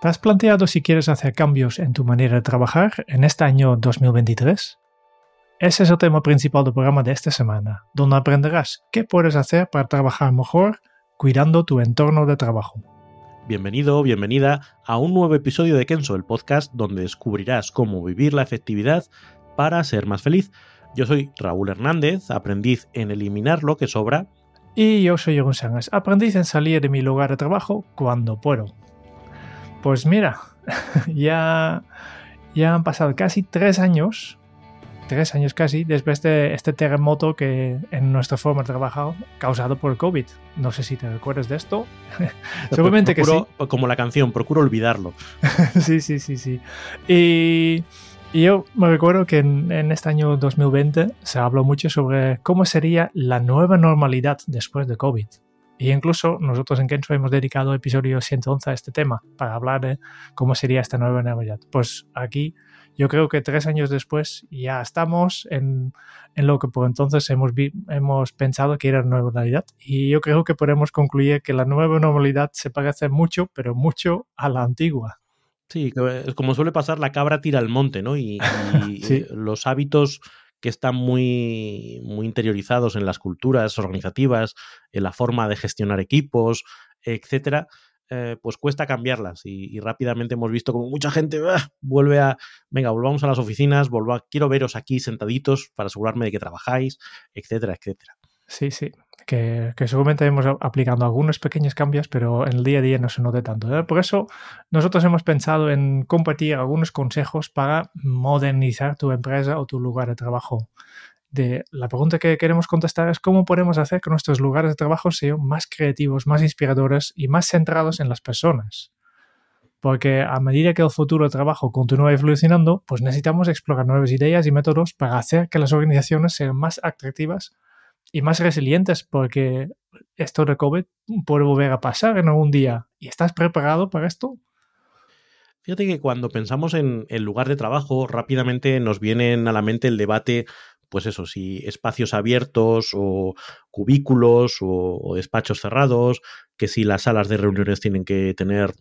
¿Te has planteado si quieres hacer cambios en tu manera de trabajar en este año 2023? Ese es el tema principal del programa de esta semana, donde aprenderás qué puedes hacer para trabajar mejor cuidando tu entorno de trabajo. Bienvenido, bienvenida a un nuevo episodio de Kenso, el podcast donde descubrirás cómo vivir la efectividad para ser más feliz. Yo soy Raúl Hernández, aprendiz en eliminar lo que sobra. Y yo soy Jeroen Sánchez, aprendiz en salir de mi lugar de trabajo cuando puedo. Pues mira, ya, ya han pasado casi tres años, tres años casi, después de este terremoto que en nuestra forma de trabajar causado por COVID. No sé si te recuerdas de esto. Seguramente que sí. Como la canción, procuro olvidarlo. sí, sí, sí, sí. Y, yo me recuerdo que en, en, este año 2020 se habló mucho sobre cómo sería la nueva normalidad después de COVID. Y incluso nosotros en Kenzo hemos dedicado episodio 111 a este tema para hablar de cómo sería esta nueva Navidad. Pues aquí yo creo que tres años después ya estamos en, en lo que por entonces hemos, hemos pensado que era nueva normalidad. Y yo creo que podemos concluir que la nueva normalidad se parece mucho, pero mucho a la antigua. Sí, como suele pasar, la cabra tira al monte, ¿no? Y, y los hábitos que están muy, muy interiorizados en las culturas organizativas, en la forma de gestionar equipos, etcétera, eh, pues cuesta cambiarlas y, rápidamente hemos visto como mucha gente ¡ah! vuelve a, venga, volvamos a las oficinas, volva, quiero veros aquí sentaditos para asegurarme de que trabajáis, etcétera, etcétera. Sí, sí que, seguramente hemos aplicando algunos pequeños cambios, pero en el día a día no se note tanto. ¿eh? Por eso nosotros hemos pensado en compartir algunos consejos para modernizar tu empresa o tu lugar de trabajo. La pregunta que queremos contestar es cómo podemos hacer que nuestros lugares de trabajo sean más creativos, más inspiradores y más centrados en las personas. Porque a medida que el futuro de trabajo continúa evolucionando, pues necesitamos explorar nuevas ideas y métodos para hacer que las organizaciones sean más atractivas y más resilientes porque esto de COVID puede volver a pasar en algún día. ¿Y estás preparado para esto? Fíjate que cuando pensamos en el lugar de trabajo, rápidamente nos vienen a la mente el debate, pues eso, si espacios abiertos o cubículos o, despachos cerrados, que si las salas de reuniones tienen que tener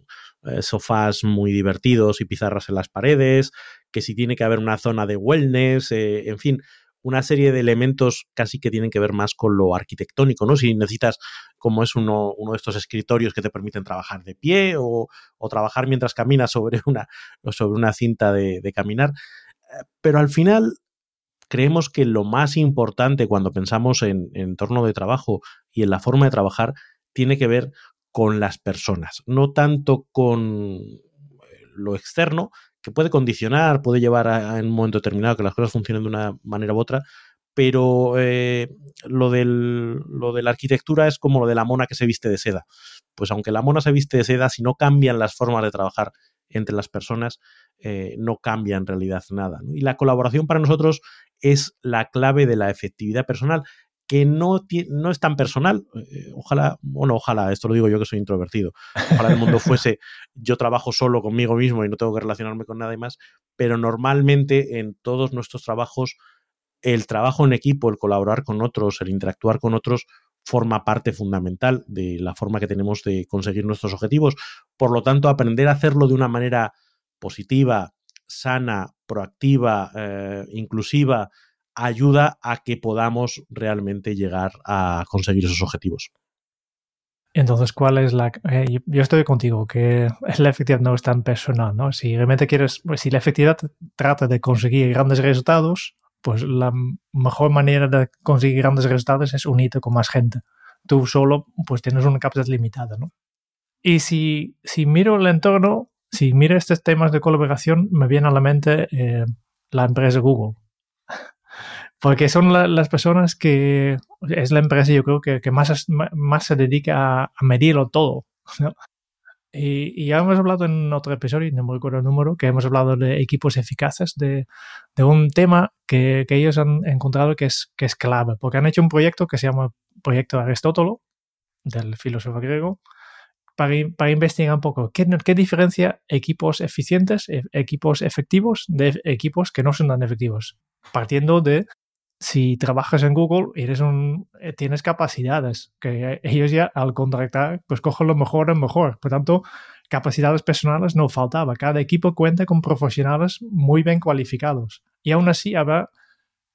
eh, sofás muy divertidos y pizarras en las paredes, que si tiene que haber una zona de wellness, eh, en fin, una serie de elementos casi que tienen que ver más con lo arquitectónico, ¿no? Si necesitas, como es uno, uno de estos escritorios que te permiten trabajar de pie o, trabajar mientras caminas sobre una, sobre una cinta de, caminar. Eh, pero al final creemos que lo más importante cuando pensamos en, en entorno de trabajo y en la forma de trabajar tiene que ver con las personas, no tanto con lo externo, que puede condicionar, puede llevar a, en un momento determinado que las cosas funcionen de una manera u otra, pero eh, lo, del, lo de la arquitectura es como lo de la mona que se viste de seda. Pues aunque la mona se viste de seda, si no cambian las formas de trabajar entre las personas, eh, no cambia en realidad nada. Y la colaboración para nosotros es la clave de la efectividad personal que no, no es tan personal. Eh, ojalá, bueno, ojalá, esto lo digo yo que soy introvertido. Ojalá el mundo fuese yo trabajo solo conmigo mismo y no tengo que relacionarme con nadie más, pero normalmente en todos nuestros trabajos el trabajo en equipo, el colaborar con otros, el interactuar con otros forma parte fundamental de la forma que tenemos de conseguir nuestros objetivos. Por lo tanto, aprender a hacerlo de una manera positiva, sana, proactiva, eh, inclusiva, ayuda a que podamos realmente llegar a conseguir esos objetivos. Entonces, ¿cuál es la...? Eh, yo estoy contigo, que la efectividad no es tan personal, ¿no? Si realmente quieres, pues, si la efectividad trata de conseguir grandes resultados, pues la mejor manera de conseguir grandes resultados es unirte con más gente. Tú solo, pues tienes una capacidad limitada, ¿no? Y si, si miro el entorno, si miro estos temas de colaboración, me viene a la mente eh, la empresa Google porque son las personas que es la empresa, yo creo, que, que más, más se dedica a, medirlo todo. Y, ya hemos hablado en otro episodio, no me recuerdo el número, que hemos hablado de equipos eficaces, de, de un tema que, que, ellos han encontrado que es, que es clave, porque han hecho un proyecto que se llama Proyecto Aristótelo, del filósofo griego, para, para investigar un poco qué, qué diferencia equipos eficientes, e, equipos efectivos de equipos que no son tan efectivos, partiendo de si trabajas en Google, eres un, eh, tienes capacidades que ellos ya al contratar, pues cogen lo mejor en mejor. Por tanto, capacidades personales no faltaba. Cada equipo cuenta con profesionales muy bien cualificados. Y aún así había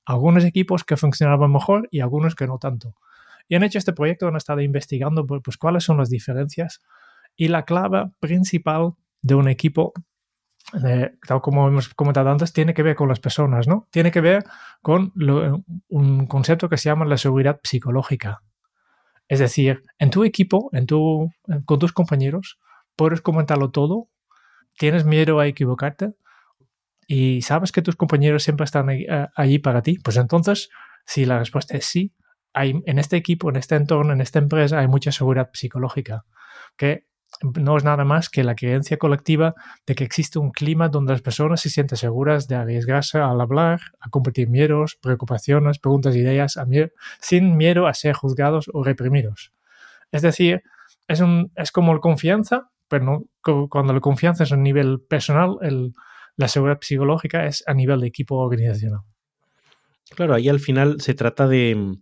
algunos equipos que funcionaban mejor y algunos que no tanto. Y han hecho este proyecto, han estado investigando pues, pues cuáles son las diferencias. Y la clave principal de un equipo tal como hemos comentado antes, tiene que ver con las personas, ¿no? Tiene que ver con un concepto que se llama la seguridad psicológica. Es decir, en tu equipo, en tu, con tus compañeros, puedes comentarlo todo, tienes miedo a equivocarte y sabes que tus compañeros siempre están eh, allí para ti. Pues entonces, si la respuesta es sí, hay, en este equipo, en este entorno, en esta empresa, hay mucha seguridad psicológica. Que no es nada más que la creencia colectiva de que existe un clima donde las personas se sienten seguras de arriesgarse al hablar, a compartir miedos, preocupaciones, preguntas, ideas, sin miedo a ser juzgados o reprimidos. Es decir, es, un, es como la confianza, pero no, cuando la confianza es a nivel personal, la seguridad psicológica es a nivel de equipo organizacional. Claro, ahí al final se trata de,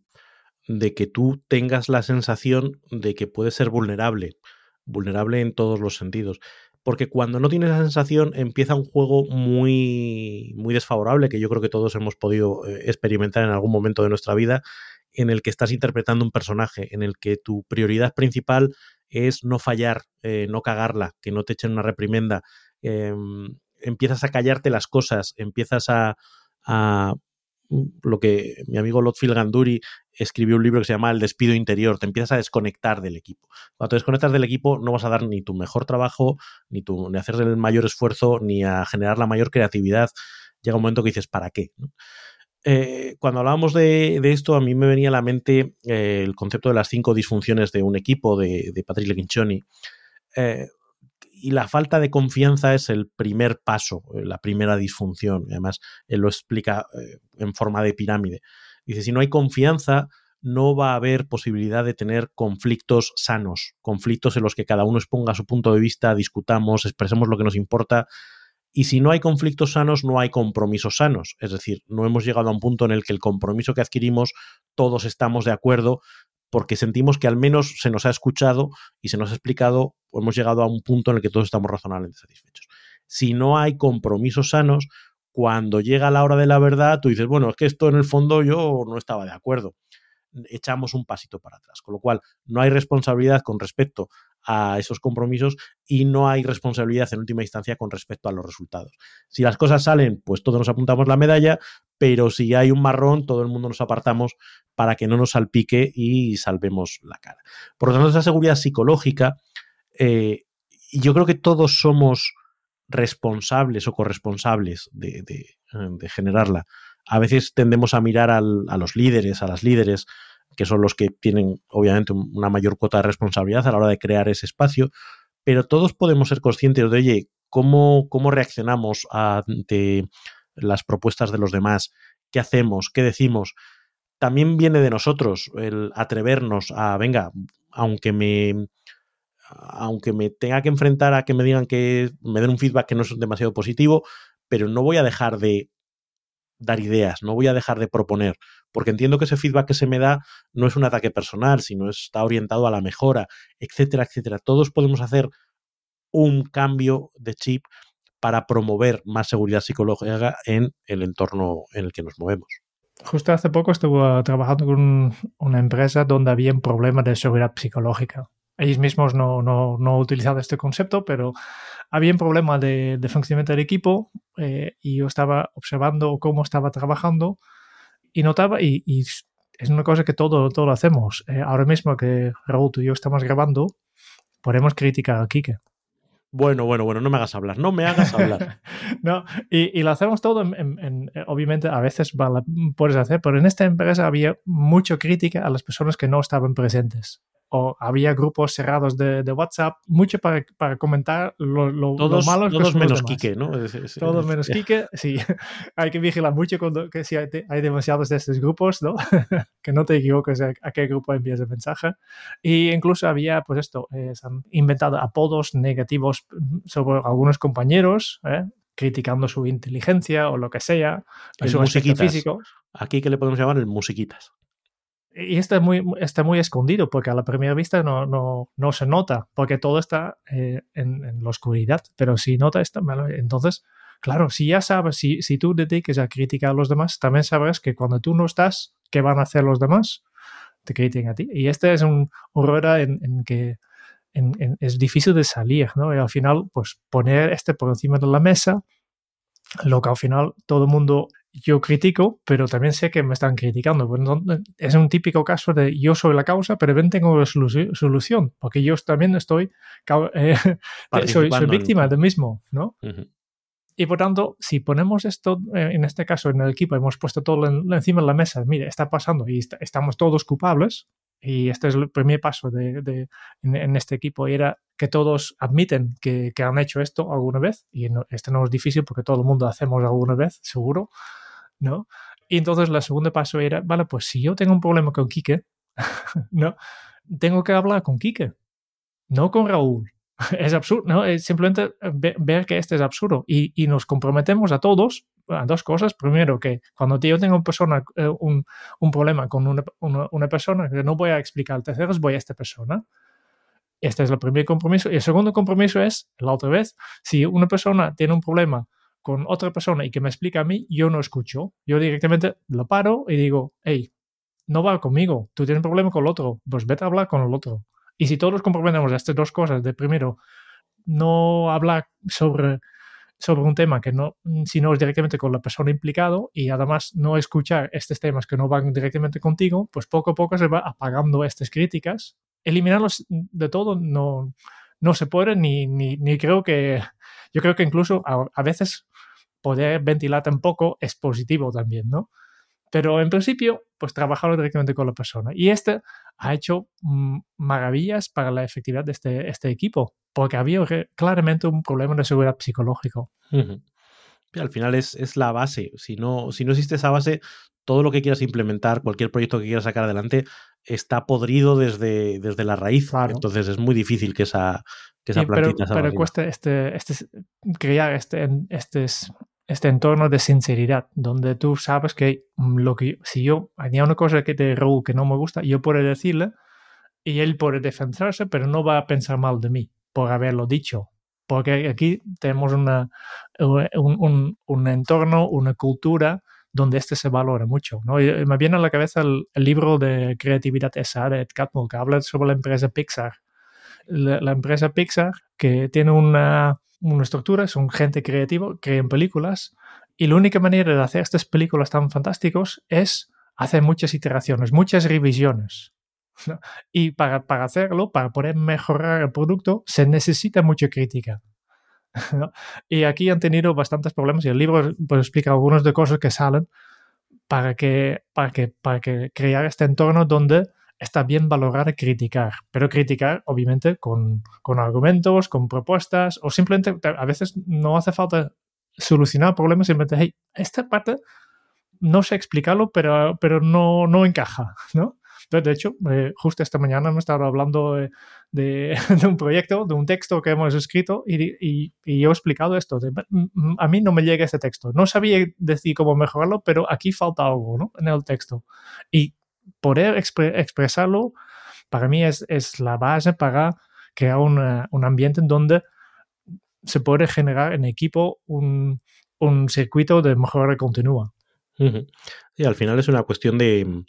de que tú tengas la sensación de que puedes ser vulnerable vulnerable en todos los sentidos. Porque cuando no tienes esa sensación empieza un juego muy, muy desfavorable, que yo creo que todos hemos podido eh, experimentar en algún momento de nuestra vida, en el que estás interpretando un personaje, en el que tu prioridad principal es no fallar, eh, no cagarla, que no te echen una reprimenda. Em, empiezas a callarte las cosas, empiezas a, a lo que mi amigo Lotfield Ganduri escribió un libro que se llama El despido interior, te empiezas a desconectar del equipo. Cuando te desconectas del equipo no vas a dar ni tu mejor trabajo, ni, tu, ni a hacer el mayor esfuerzo, ni a generar la mayor creatividad. Llega un momento que dices, ¿para qué? Eh, cuando hablábamos de, esto, a mí me venía a la mente eh, el concepto de las cinco disfunciones de un equipo de, de Patrick Leguinchoni. Eh, y la falta de confianza es el primer paso, la primera disfunción. Además, él lo explica en forma de pirámide. Dice, si no hay confianza, no va a haber posibilidad de tener conflictos sanos, conflictos en los que cada uno exponga su punto de vista, discutamos, expresemos lo que nos importa. Y si no hay conflictos sanos, no hay compromisos sanos. Es decir, no hemos llegado a un punto en el que el compromiso que adquirimos todos estamos de acuerdo porque sentimos que al menos se nos ha escuchado y se nos ha explicado o hemos llegado a un punto en el que todos estamos razonablemente satisfechos. Si no hay compromisos sanos, cuando llega la hora de la verdad, tú dices, bueno, es que esto en el fondo yo no estaba de acuerdo. Echamos un pasito para atrás. Con lo cual, no hay responsabilidad con respecto a esos compromisos y no hay responsabilidad en última instancia con respecto a los resultados. Si las cosas salen, pues todos nos apuntamos la medalla, pero si hay un marrón, todo el mundo nos apartamos para que no nos salpique y salvemos la cara. Por lo tanto, esa seguridad psicológica, eh, yo creo que todos somos responsables o corresponsables de, generarla. A veces tendemos a mirar a los líderes, a las líderes, que son los que tienen obviamente una mayor cuota de responsabilidad a la hora de crear ese espacio, pero todos podemos ser conscientes de, oye, ¿cómo, cómo reaccionamos ante las propuestas de los demás? ¿Qué hacemos? ¿Qué decimos? También viene de nosotros el atrevernos a, venga, aunque me, aunque me tenga que enfrentar a que me digan que me den un feedback que no es demasiado positivo, pero no voy a dejar de dar ideas, no voy a dejar de proponer, porque entiendo que ese feedback que se me da no es un ataque personal, sino está orientado a la mejora, etcétera, etcétera. Todos podemos hacer un cambio de chip para promover más seguridad psicológica en el entorno en el que nos movemos. Justo hace poco estuve trabajando con una empresa donde había un problema de seguridad psicológica ellos mismos no, no, no este concepto, pero había un problema de, de funcionamiento del equipo eh, y yo estaba observando cómo estaba trabajando y notaba, y, es una cosa que todo, todo lo hacemos. Eh, ahora mismo que Raúl, tú y yo estamos grabando, podemos criticar a Kike. Bueno, bueno, bueno, no me hagas hablar, no me hagas hablar. no, y, lo hacemos todo, en, obviamente a veces puedes hacer, pero en esta empresa había mucha crítica a las personas que no estaban presentes o había grupos cerrados de, WhatsApp, mucho para, para comentar lo, lo, todos, malo todos menos Quique, ¿no? todos menos Quique, sí. hay que vigilar mucho cuando que si hay, demasiados de estos grupos, ¿no? que no te equivoques a, qué grupo envías el mensaje. Y incluso había, pues esto, eh, se han inventado apodos negativos sobre algunos compañeros, ¿eh? criticando su inteligencia o lo que sea, el su físico. Aquí que le podemos llamar el musiquitas y está muy, está muy escondido porque a la primera vista no, no, no se nota, porque todo está eh, en, la oscuridad, pero si nota está Entonces, claro, si ya sabes, si, si tú dediques a criticar a los demás, también sabrás que cuando tú no estás, ¿qué van a hacer los demás? Te critican a ti. Y este es un, un en, en que es difícil de salir, ¿no? Y al final, pues poner este por encima de la mesa, lo que al final todo el mundo yo critico, pero también sé que me están criticando. Pues es un típico caso de yo soy la causa, pero ven tengo la solución, porque yo también estoy, eh, soy, víctima del mismo, ¿no? Y por tanto, si ponemos esto, eh, en este caso en el equipo, hemos puesto todo encima de la mesa, mire, está pasando y estamos todos culpables, y este es el primer paso de, en, este equipo, y era que todos admiten que, que han hecho esto alguna vez, y no, este no es difícil porque todo el mundo hacemos alguna vez, seguro, ¿no? Y entonces el segundo paso era, vale, pues si yo tengo un problema con Quique, ¿no? Tengo que hablar con Quique, no con Raúl. Es absurdo, ¿no? Es simplemente ver que este es absurdo y, y, nos comprometemos a todos a dos cosas. Primero, que cuando yo tengo una eh, un, problema con una, una, persona, que no voy a explicar terceros, voy a esta persona. Este es el primer compromiso. Y el segundo compromiso es, la otra vez, si una persona tiene un problema con otra persona y que me explica a mí, yo no escucho. Yo directamente lo paro y digo, hey, no va conmigo, tú tienes un problema con el otro, pues vete a hablar con el otro. Y si todos comprometemos a estas dos cosas, de primero, no hablar sobre, sobre un tema que no, si no es directamente con la persona implicado y además no escuchar estos temas que no van directamente contigo, pues poco a poco se va apagando estas críticas. Eliminarlos de todo no, no se puede ni, ni creo que, yo creo que incluso a veces poder ventilarte un poco es positivo también, ¿no? Pero en principio, pues trabajarlo directamente con la persona. Y este ha hecho mm, maravillas para la efectividad de este, este equipo, porque había claramente un problema de seguridad psicológico. Al final es, es, la base. Si no, si no existe esa base, todo lo que quieras implementar, cualquier proyecto que quieras sacar adelante, está podrido desde, desde la raíz. Entonces es muy difícil que esa, que esa plantita Pero, pero cuesta este, este, crear este, este este entorno de sinceridad, donde tú sabes que mm, lo que si yo hay una cosa que te Raúl que no me gusta, yo puedo decirle y él puede defenderse, pero no va a pensar mal de mí por haberlo dicho. Porque aquí tenemos una, un, un, entorno, una cultura donde este se valora mucho. ¿no? me viene a la cabeza el, libro de creatividad esa de Ed Catmull, que habla sobre la empresa Pixar. La empresa Pixar, que tiene una, una estructura, son gente creativa, crean películas y la única manera de hacer estas películas tan fantásticos es hacer muchas iteraciones, muchas revisiones. Y para, para, hacerlo, para poder mejorar el producto, se necesita mucha crítica. Y aquí han tenido bastantes problemas y el libro pues, explica algunas de cosas que salen para que, para que, para que crear este entorno donde está bien valorar criticar, pero criticar obviamente con, con, argumentos, con propuestas o simplemente a veces no hace falta solucionar problemas, simplemente, hey, esta parte no sé explicarlo, pero, pero no, no encaja, ¿no? De hecho, eh, justo esta mañana hemos estado hablando de, de, un proyecto, de un texto que hemos escrito y, y, y yo he explicado esto. a mí no me llega este texto. No sabía decir cómo mejorarlo, pero aquí falta algo ¿no? en el texto. Y poder expresarlo para mí es, es, la base para crear un ambiente en donde se puede generar en equipo un, un circuito de mejora continua. Y al final es una cuestión de,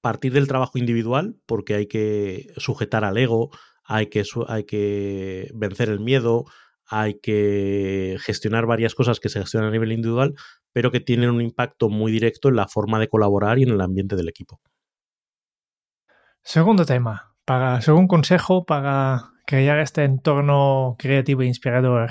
partir del trabajo individual, porque hay que sujetar al ego, hay que, hay que vencer el miedo, hay que gestionar varias cosas que se gestionan a nivel individual, pero que tienen un impacto muy directo en la forma de colaborar y en el ambiente del equipo. Segundo tema, para, segundo consejo para crear este entorno creativo e inspirador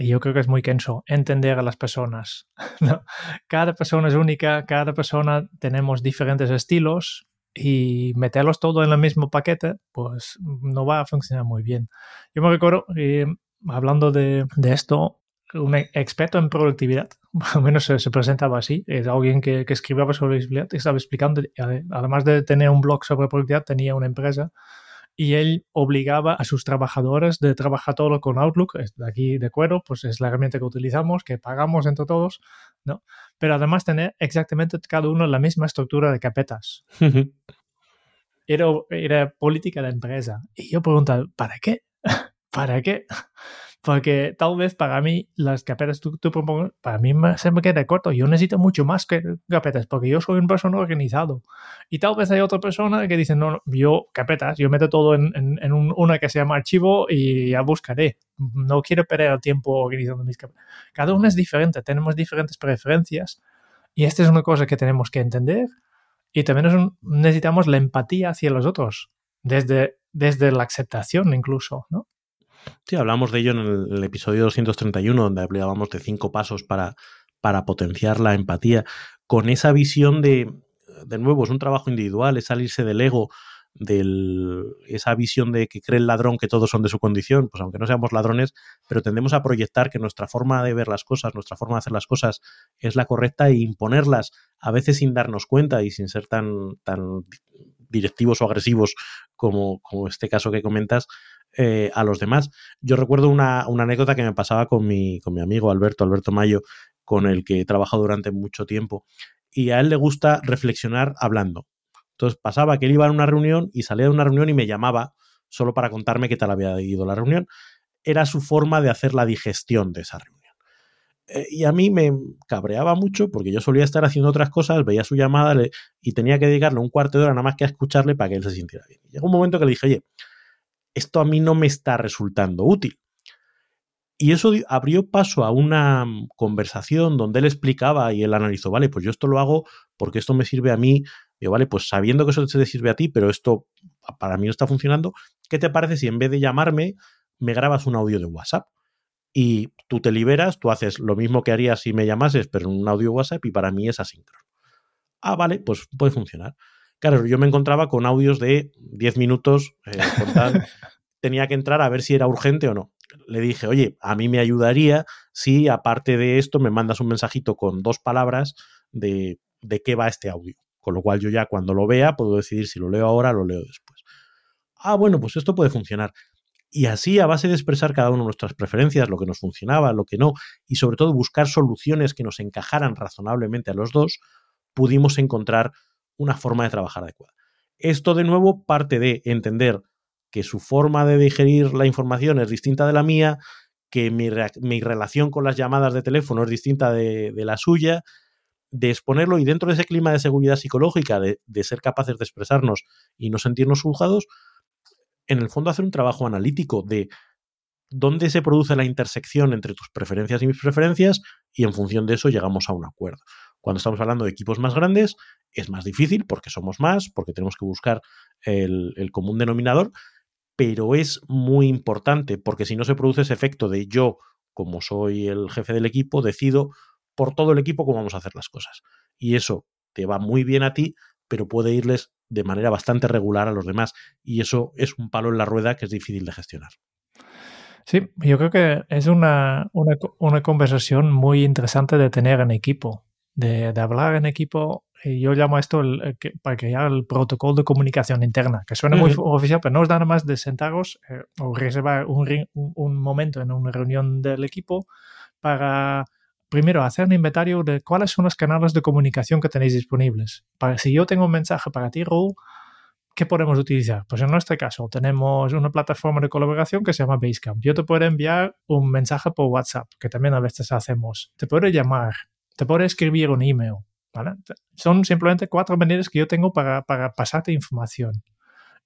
y yo creo que es muy kenso, entender a las personas. Cada persona es única, cada persona tenemos diferentes estilos y meterlos todo en el mismo paquete, pues no va a funcionar muy bien. Yo me recuerdo, eh, hablando de, de, esto, un experto en productividad, al menos se, se presentaba así, es alguien que, que escribía sobre visibilidad y estaba explicando, además de tener un blog sobre productividad, tenía una empresa y él obligaba a sus trabajadores de trabajar todo con Outlook, de aquí de cuero, pues es la herramienta que utilizamos, que pagamos entre todos, ¿no? Pero además tener exactamente cada uno la misma estructura de carpetas. era, era política de empresa. Y yo preguntaba, ¿para qué? ¿Para qué? Porque tal vez para mí las carpetas tú, tú propongas, para mí se me queda corto. Yo necesito mucho más que carpetas porque yo soy un persona organizado. Y tal vez hay otra persona que dice, no, yo carpetas, yo meto todo en, en, una que se llama archivo y ya buscaré. No quiero perder el tiempo organizando mis carpetas. Cada uno es diferente, tenemos diferentes preferencias. Y esta es una cosa que tenemos que entender. Y también necesitamos la empatía hacia los otros, desde, desde la aceptación incluso, ¿no? Sí, hablamos de ello en el, episodio 231, donde hablábamos de cinco pasos para, para potenciar la empatía, con esa visión de, de nuevo, es un trabajo individual, es salirse del ego, de esa visión de que cree el ladrón que todos son de su condición, pues aunque no seamos ladrones, pero tendemos a proyectar que nuestra forma de ver las cosas, nuestra forma de hacer las cosas es la correcta e imponerlas, a veces sin darnos cuenta y sin ser tan, tan directivos o agresivos como, como este caso que comentas, eh, a los demás. Yo recuerdo una, anécdota que me pasaba con mi, con mi amigo Alberto, Alberto Mayo, con el que he trabajado durante mucho tiempo. Y a él le gusta reflexionar hablando. Entonces pasaba que él iba a una reunión y salía de una reunión y me llamaba solo para contarme qué tal había ido la reunión. Era su forma de hacer la digestión de esa reunión. Eh, y a mí me cabreaba mucho porque yo solía estar haciendo otras cosas, veía su llamada y tenía que dedicarle un cuarto de hora nada más que a escucharle para que él se sintiera bien. llegó un momento que le dije, oye, esto a mí no me está resultando útil. Y eso abrió paso a una mm, conversación donde él explicaba y él analizó, vale, pues yo esto lo hago porque esto me sirve a mí, yo, vale, pues sabiendo que eso te sirve a ti, pero esto para mí no está funcionando, ¿qué te parece si en vez de llamarme me grabas un audio de WhatsApp? Y tú te liberas, tú haces lo mismo que harías si me llamases, pero en un audio WhatsApp y para mí es asíncrono. Ah, vale, pues puede funcionar. Claro, yo me encontraba con audios de 10 minutos, eh, tenía que entrar a ver si era urgente o no. Le dije, oye, a mí me ayudaría si aparte de esto me mandas un mensajito con dos palabras de, de qué va este audio. Con lo cual yo ya cuando lo vea puedo decidir si lo leo ahora o lo leo después. Ah, bueno, pues esto puede funcionar. Y así, a base de expresar cada uno nuestras preferencias, lo que nos funcionaba, lo que no, y sobre todo buscar soluciones que nos encajaran razonablemente a los dos, pudimos encontrar una forma de trabajar adecuada. Esto de nuevo parte de entender que su forma de digerir la información es distinta de la mía, que mi, relación con las llamadas de teléfono es distinta de, la suya, de exponerlo y dentro de ese clima de seguridad psicológica, de, de, ser capaces de expresarnos y no sentirnos juzgados, en el fondo hacer un trabajo analítico de dónde se produce la intersección entre tus preferencias y mis preferencias y en función de eso llegamos a un acuerdo. Cuando estamos hablando de equipos más grandes, es más difícil porque somos más, porque tenemos que buscar el, común denominador, pero es muy importante porque si no se produce ese efecto de yo, como soy el jefe del equipo, decido por todo el equipo cómo vamos a hacer las cosas. Y eso te va muy bien a ti, pero puede irles de manera bastante regular a los demás. Y eso es un palo en la rueda que es difícil de gestionar. Sí, yo creo que es una, conversación muy interesante de tener en equipo, de, hablar en equipo. Y yo llamo esto el, para crear el protocolo de comunicación interna, que suena muy oficial, pero no es nada más de sentaros eh, o reservar un, un, momento en una reunión del equipo para primero hacer un inventario de cuáles son los canales de comunicación que tenéis disponibles. Para, si yo tengo un mensaje para ti, Raúl, ¿qué podemos utilizar? Pues en nuestro caso tenemos una plataforma de colaboración que se llama Basecamp. Yo te puedo enviar un mensaje por WhatsApp, que también a veces hacemos. Te puedo llamar, te puedo escribir un email. ¿vale? Son simplemente cuatro maneras que yo tengo para, para pasarte información.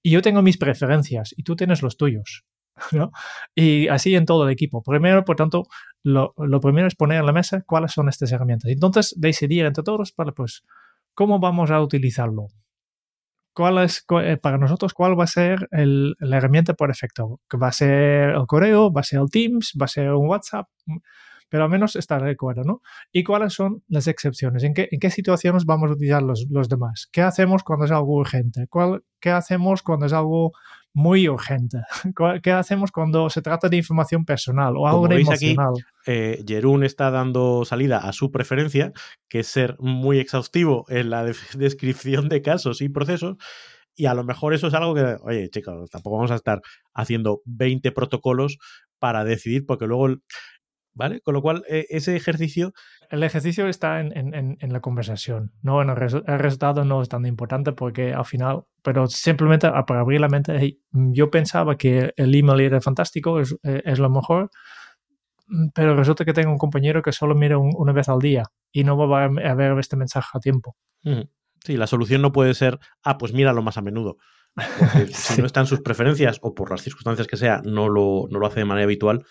Y yo tengo mis preferencias y tú tienes los tuyos. ¿no? Y así en todo el equipo. Primero, por tanto, lo, lo, primero es poner en la mesa cuáles son estas herramientas. Entonces, decidir entre todos, vale, pues, ¿cómo vamos a utilizarlo? cuál es, eh, para nosotros, cuál va a ser la herramienta por efecto. Va a ser el correo, va a ser el Teams, va a ser un WhatsApp, pero al menos está de acuerdo, ¿no? ¿Y cuáles son las excepciones? ¿En qué, en qué situaciones vamos a utilizar los, los demás? ¿Qué hacemos cuando es algo urgente? ¿Cuál, ¿Qué hacemos cuando es algo muy urgente. ¿Qué hacemos cuando se trata de información personal o algo emocional? Aquí, eh, Jerún está dando salida a su preferencia, que es ser muy exhaustivo en la descripción de casos y procesos. Y a lo mejor eso es algo que, oye, chicos, tampoco vamos a estar haciendo 20 protocolos para decidir, porque luego ¿Vale? Con lo cual, e, ese ejercicio... El ejercicio está en, en, en la conversación, ¿no? En el, resultado no es tan importante porque al final, pero simplemente para abrir la mente, yo pensaba que el email era fantástico, es, e, es, lo mejor, mm, pero resulta que tengo un compañero que solo mira una vez al día y no va a ver este mensaje a tiempo. Sí, la solución no puede ser, ah, pues míralo más a menudo. si no están sus preferencias o por las circunstancias que sea, no lo, no lo hace de manera habitual,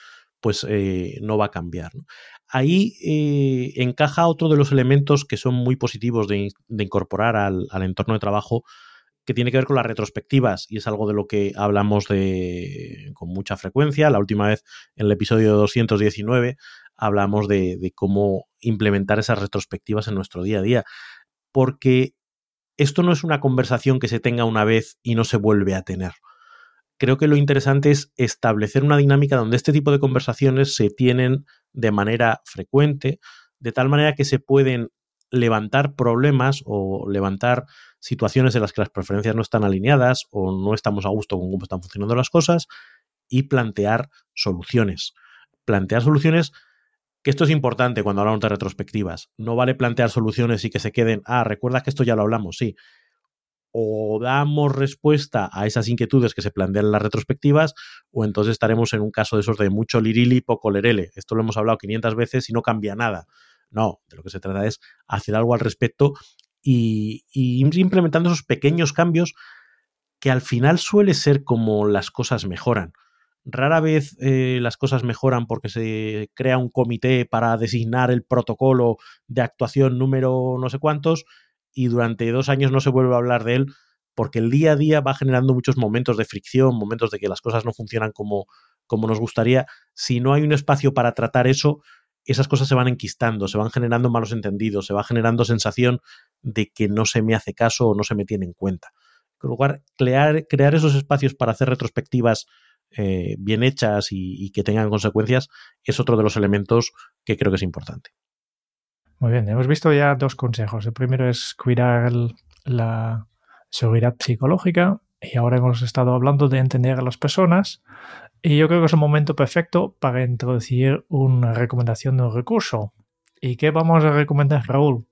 pues eh, no va a cambiar. Ahí eh, encaja otro de los elementos que son muy positivos de, incorporar al, entorno de trabajo que tiene que ver con las retrospectivas y es algo de lo que hablamos de, con mucha frecuencia. La última vez en el episodio 219 hablamos de, de cómo implementar esas retrospectivas en nuestro día a día, porque esto no es una conversación que se tenga una vez y no se vuelve a tener creo que lo interesante es establecer una dinámica donde este tipo de conversaciones se tienen de manera frecuente, de tal manera que se pueden levantar problemas o levantar situaciones en las que las preferencias no están alineadas o no estamos a gusto con cómo están funcionando las cosas y plantear soluciones. Plantear soluciones, que esto es importante cuando hablamos de retrospectivas. No vale plantear soluciones y que se queden, ah, recuerda que esto ya lo hablamos, sí o damos respuesta a esas inquietudes que se plantean en las retrospectivas, o entonces estaremos en un caso de esos de mucho lirili, poco lerele. Esto lo hemos hablado 500 veces y no cambia nada. No, de lo que se trata es hacer algo al respecto y, implementando esos pequeños cambios que al final suele ser como las cosas mejoran. Rara vez eh, las cosas mejoran porque se crea un comité para designar el protocolo de actuación número no sé cuántos y durante dos años no se vuelve a hablar de él porque el día a día va generando muchos momentos de fricción, momentos de que las cosas no funcionan como, como nos gustaría. Si no hay un espacio para tratar eso, esas cosas se van enquistando, se van generando malos entendidos, se va generando sensación de que no se me hace caso o no se me tiene en cuenta. Lo cual, crear, crear esos espacios para hacer retrospectivas eh, bien hechas y que tengan consecuencias es otro de los elementos que creo que es importante. Muy bien, hemos visto ya dos consejos. El primero es cuidar la seguridad psicológica y ahora hemos estado hablando de entender a las personas y yo creo que es un momento perfecto para introducir una recomendación de un recurso. ¿Y qué vamos a recomendar, Raúl?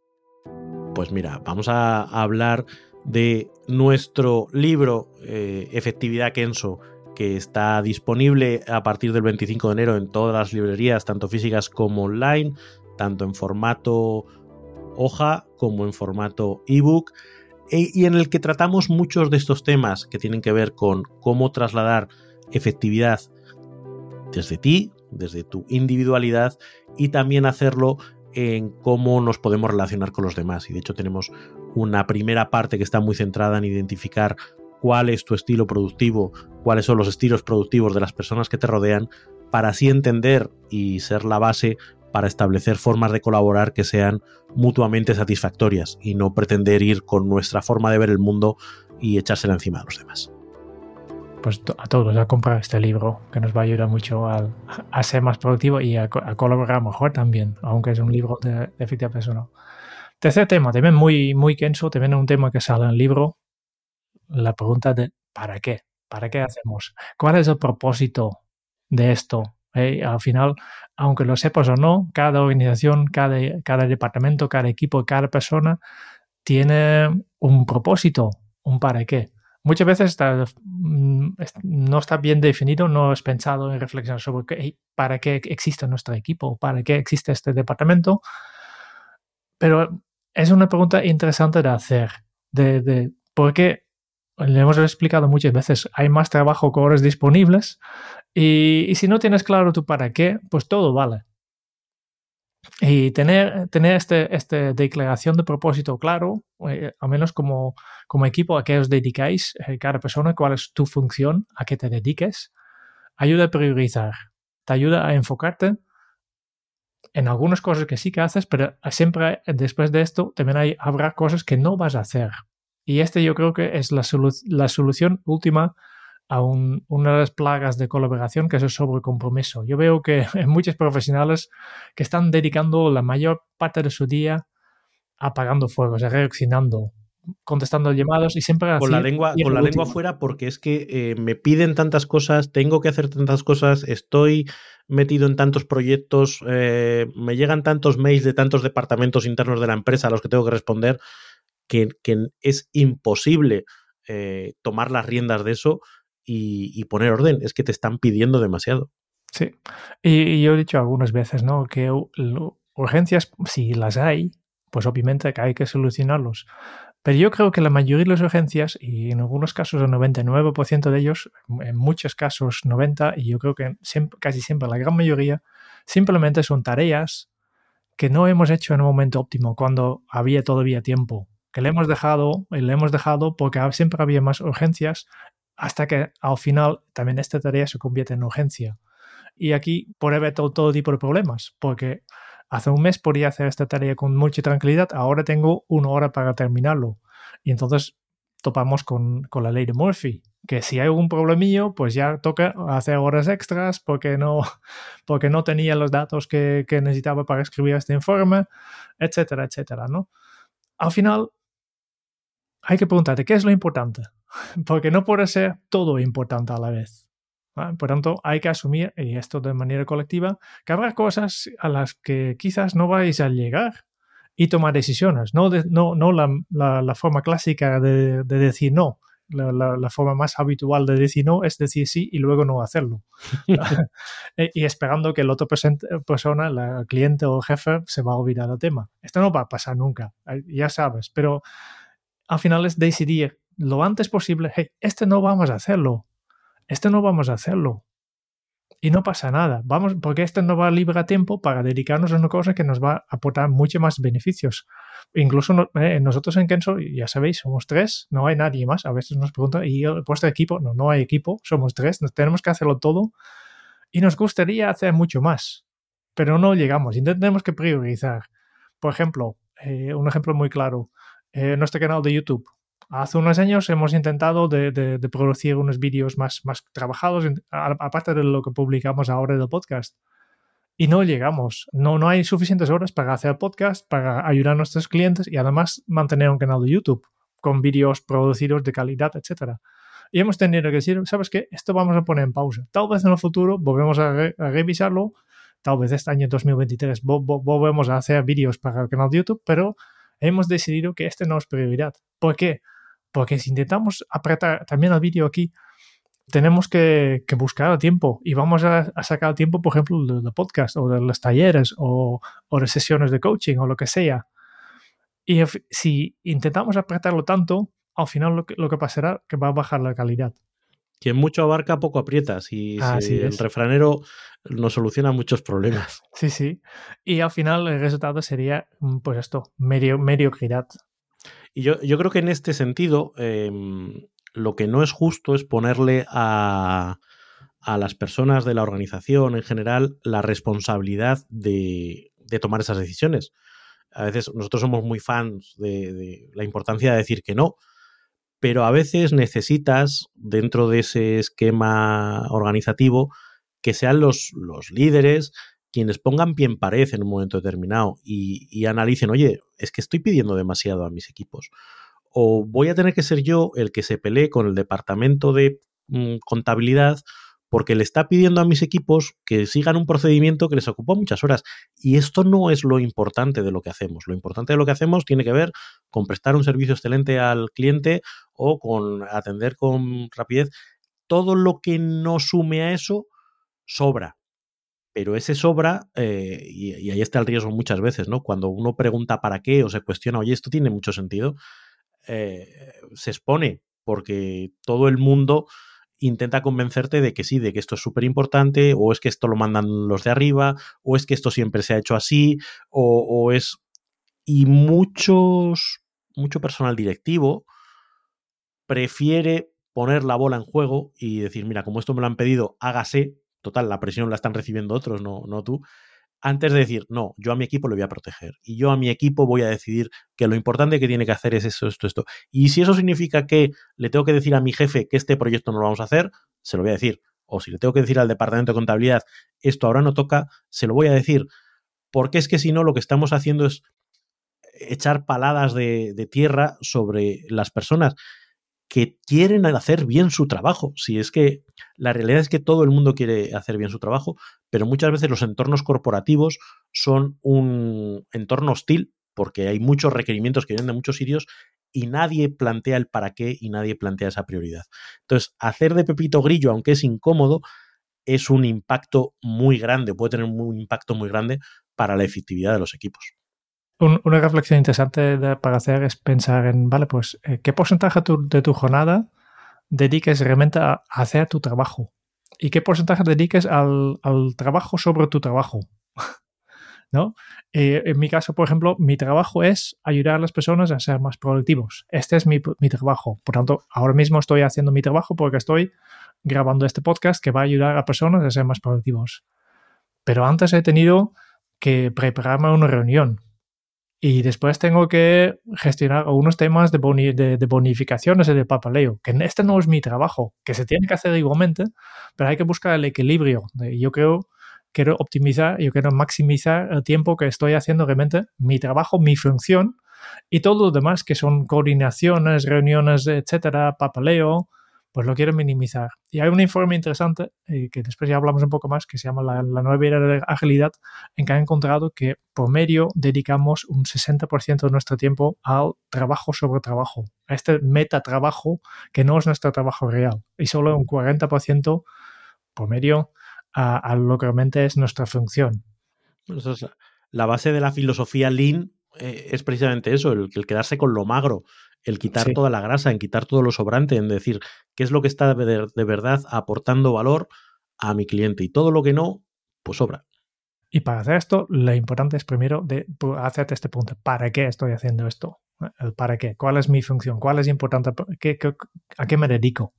Pues mira, vamos a hablar de nuestro libro eh, Efectividad Kenso, que está disponible a partir del 25 de enero en todas las librerías, tanto físicas como online tanto en formato hoja como en formato ebook, e, y en el que tratamos muchos de estos temas que tienen que ver con cómo trasladar efectividad desde ti, desde tu individualidad y también hacerlo en cómo nos podemos relacionar con los demás. Y de hecho tenemos una primera parte que está muy centrada en identificar cuál es tu estilo productivo, cuáles son los estilos productivos de las personas que te rodean, para así entender y ser la base para establecer formas de colaborar que sean mutuamente satisfactorias y no pretender ir con nuestra forma de ver el mundo y echársela encima a los demás. Pues a todos a comprar este libro que nos va a ayudar mucho a, ser más productivo y a, colaborar mejor también, aunque es un libro de, de personal. Tercer tema, también muy, muy kenso, también un tema que sale en el libro, la pregunta de ¿para qué? ¿Para qué hacemos? ¿Cuál es el propósito de esto? al final, aunque lo sepas o no, cada organización, cada, departamento, cada equipo, cada persona tiene un propósito, un para qué. Muchas veces mm, no está bien definido, no has pensado en reflexionar sobre qué, para qué existe nuestro equipo, para qué existe este departamento, pero es una pregunta interesante de hacer, de por qué le hemos explicado muchas veces, hay más trabajo que horas disponibles y, si no tienes claro tu para qué, pues todo vale. Y tener, tener este, este declaración de propósito claro, eh, al menos como, como equipo a qué os dedicáis, eh, cada persona, cuál es tu función, a qué te dediques, ayuda a priorizar, te ayuda a enfocarte en algunas cosas que sí que haces, pero siempre después de esto también hay, habrá cosas que no vas a hacer. Y este yo creo que es la, la solución última a una de las plagas de colaboración que es el sobrecompromiso. Yo veo que hay muchos profesionales que están dedicando la mayor parte de su día apagando fuegos, reaccionando, contestando llamados y siempre con la lengua con la lengua fuera porque es que eh, me piden tantas cosas tengo que hacer tantas cosas estoy metido en tantos proyectos eh, me llegan tantos mails de tantos departamentos internos de la empresa a los que tengo que responder que, es imposible eh, tomar las riendas de eso y, poner orden. Es que te están pidiendo demasiado. Sí. Y, yo he dicho algunas veces, ¿no? Que urgencias, si las hay, pues obviamente que hay que solucionarlos. Pero yo creo que la mayoría de las urgencias, y en algunos casos el 99% de ellos, en muchos casos 90%, y yo creo que casi siempre la gran mayoría, simplemente son tareas que no hemos hecho en un momento óptimo, cuando había todavía tiempo, que le hemos dejado, y le hemos dejado porque siempre había más urgencias hasta que al final también esta tarea se convierte en urgencia. Y aquí puede haber todo, todo tipo de problemas, porque hace un mes podía hacer esta tarea con mucha tranquilidad, ahora tengo una hora para terminarlo. Y entonces topamos con, con, la ley de Murphy, que si hay algún problemillo, pues ya toca hacer horas extras porque no, porque no tenía los datos que, que necesitaba para escribir este informe, etcétera, etcétera, ¿no? Al final, hay que preguntarte, ¿qué es lo importante? porque no puede ser todo importante a la vez. Por tanto, hay que asumir, y esto de manera colectiva, que habrá cosas a las que quizás no vais a llegar y tomar decisiones, no, no, no la, la, forma clásica de, de decir no. La, la, forma más habitual de decir no es decir sí y luego no hacerlo. y esperando que el otro persona, la cliente o el jefe, se va a olvidar del tema. Esto no va a pasar nunca, ya sabes, pero al final es decidir lo antes posible, hey, este no vamos a hacerlo, este no vamos a hacerlo. Y no pasa nada, vamos, porque este no va a liberar tiempo para dedicarnos a una cosa que nos va a aportar mucho más beneficios. Incluso eh, nosotros en Kenso, ya sabéis, somos tres, no hay nadie más. A veces nos preguntan, ¿y el puesto de equipo? No, no hay equipo, somos tres, tenemos que hacerlo todo y nos gustaría hacer mucho más, pero no llegamos. Intentemos que priorizar. Por ejemplo, eh, un ejemplo muy claro, eh, nuestro canal de YouTube Hace unos años hemos intentado de, producir unos vídeos más, más trabajados, aparte de lo que publicamos ahora del podcast. Y no llegamos. No, no hay suficientes horas para hacer podcast, para ayudar a nuestros clientes y además mantener un canal de YouTube con vídeos producidos de calidad, etc. Y hemos tenido que decir, ¿sabes qué? Esto vamos a poner en pausa. Tal vez en el futuro volvemos a, revisarlo. Tal vez este año 2023 volvemos a hacer vídeos para el canal de YouTube, pero hemos decidido que este no es prioridad. ¿Por qué? Porque si intentamos apretar también el vídeo aquí, tenemos que, buscar el tiempo y vamos a, sacar el tiempo, por ejemplo, de, podcast o de los talleres o, de sesiones de coaching o lo que sea. Y si intentamos apretarlo tanto, al final lo que, lo que pasará es que va a bajar la calidad. Quien mucho abarca, poco aprieta. Si, el refranero nos soluciona muchos problemas. Sí, sí. Y al final el resultado sería, mm, pues esto, medio, mediocridad. Y yo, yo creo que en este sentido, em, lo que no es justo es ponerle a, a, las personas de la organización en general la responsabilidad de, de, tomar esas decisiones. A veces nosotros somos muy fans de, de la importancia de decir que no, pero a veces necesitas, dentro de ese esquema organizativo, que sean los, los líderes quienes pongan pie en pared en un momento determinado y, analicen, oye, es que estoy pidiendo demasiado a mis equipos. O voy a tener que ser yo el que se pelee con el departamento de mm, contabilidad porque le está pidiendo a mis equipos que sigan un procedimiento que les ocupa muchas horas. Y esto no es lo importante de lo que hacemos. Lo importante de lo que hacemos tiene que ver con prestar un servicio excelente al cliente o con atender con rapidez. Todo lo que no sume a eso sobra pero ese sobra, eh, y, ahí está el riesgo muchas veces, ¿no? Cuando uno pregunta para qué o se cuestiona, oye, esto tiene mucho sentido, eh, se expone porque todo el mundo intenta convencerte de que sí, de que esto es súper importante, o es que esto lo mandan los de arriba, o es que esto siempre se ha hecho así, o, o es... Y muchos, mucho personal directivo prefiere poner la bola en juego y decir, mira, como esto me lo han pedido, hágase, total, la presión la están recibiendo otros, no, no tú, antes de decir, no, yo a mi equipo le voy a proteger y yo a mi equipo voy a decidir que lo importante que tiene que hacer es eso, esto, esto. Y si eso significa que le tengo que decir a mi jefe que este proyecto no lo vamos a hacer, se lo voy a decir. O si le tengo que decir al departamento de contabilidad, esto ahora no toca, se lo voy a decir. Porque es que si no, lo que estamos haciendo es echar paladas de tierra sobre las personas que quieren hacer bien su trabajo. Si es que la realidad es que todo el mundo quiere hacer bien su trabajo, pero muchas veces los entornos corporativos son un entorno hostil porque hay muchos requerimientos que vienen de muchos sitios y nadie plantea el para qué y nadie plantea esa prioridad. Entonces, hacer de Pepito Grillo, aunque es incómodo, es un impacto muy grande, puede tener un impacto muy grande para la efectividad de los equipos una reflexión interesante para hacer es pensar en, vale, pues, eh, ¿qué porcentaje de tu jornada dediques realmente a hacer tu trabajo? ¿Y qué porcentaje dediques al, trabajo sobre tu trabajo? ¿No? Eh, en mi caso, por ejemplo, mi trabajo es ayudar a las personas a ser más productivos. Este es mi, mi trabajo. Por tanto, ahora mismo estoy haciendo mi trabajo porque estoy grabando este podcast que va a ayudar a personas a ser más productivos. Pero antes he tenido que prepararme una reunión y después tengo que gestionar algunos temas de, bonificaciones y de papaleo, que este no es mi trabajo, que se tiene que hacer igualmente, pero hay que buscar el equilibrio. Yo creo, quiero optimizar, yo quiero maximizar el tiempo que estoy haciendo realmente mi trabajo, mi función, y todo lo demás que son coordinaciones, reuniones, etcétera, papaleo, pues lo quiero minimizar. Y hay un informe interesante, eh, que después ya hablamos un poco más, que se llama la, nueva era de agilidad, en que ha encontrado que por medio dedicamos un 60% de nuestro tiempo al trabajo sobre trabajo, a este metatrabajo que no es nuestro trabajo real, y solo un 40% por medio a, lo que realmente es nuestra función. la base de la filosofía Lean eh, es precisamente eso, el, quedarse con lo magro, el quitar toda la grasa, en quitar todo lo sobrante, en decir qué es lo que está de, verdad aportando valor a mi cliente y todo lo que no, pues sobra. Y para hacer esto, lo importante es primero de hacerte este punto. ¿Para qué estoy haciendo esto? ¿El para qué? ¿Cuál es mi función? ¿Cuál es importante? a qué me dedico?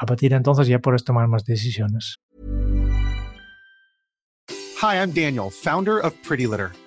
A partir de entonces ya puedes tomar más decisiones. Hi, I'm Daniel, founder of Pretty Litter.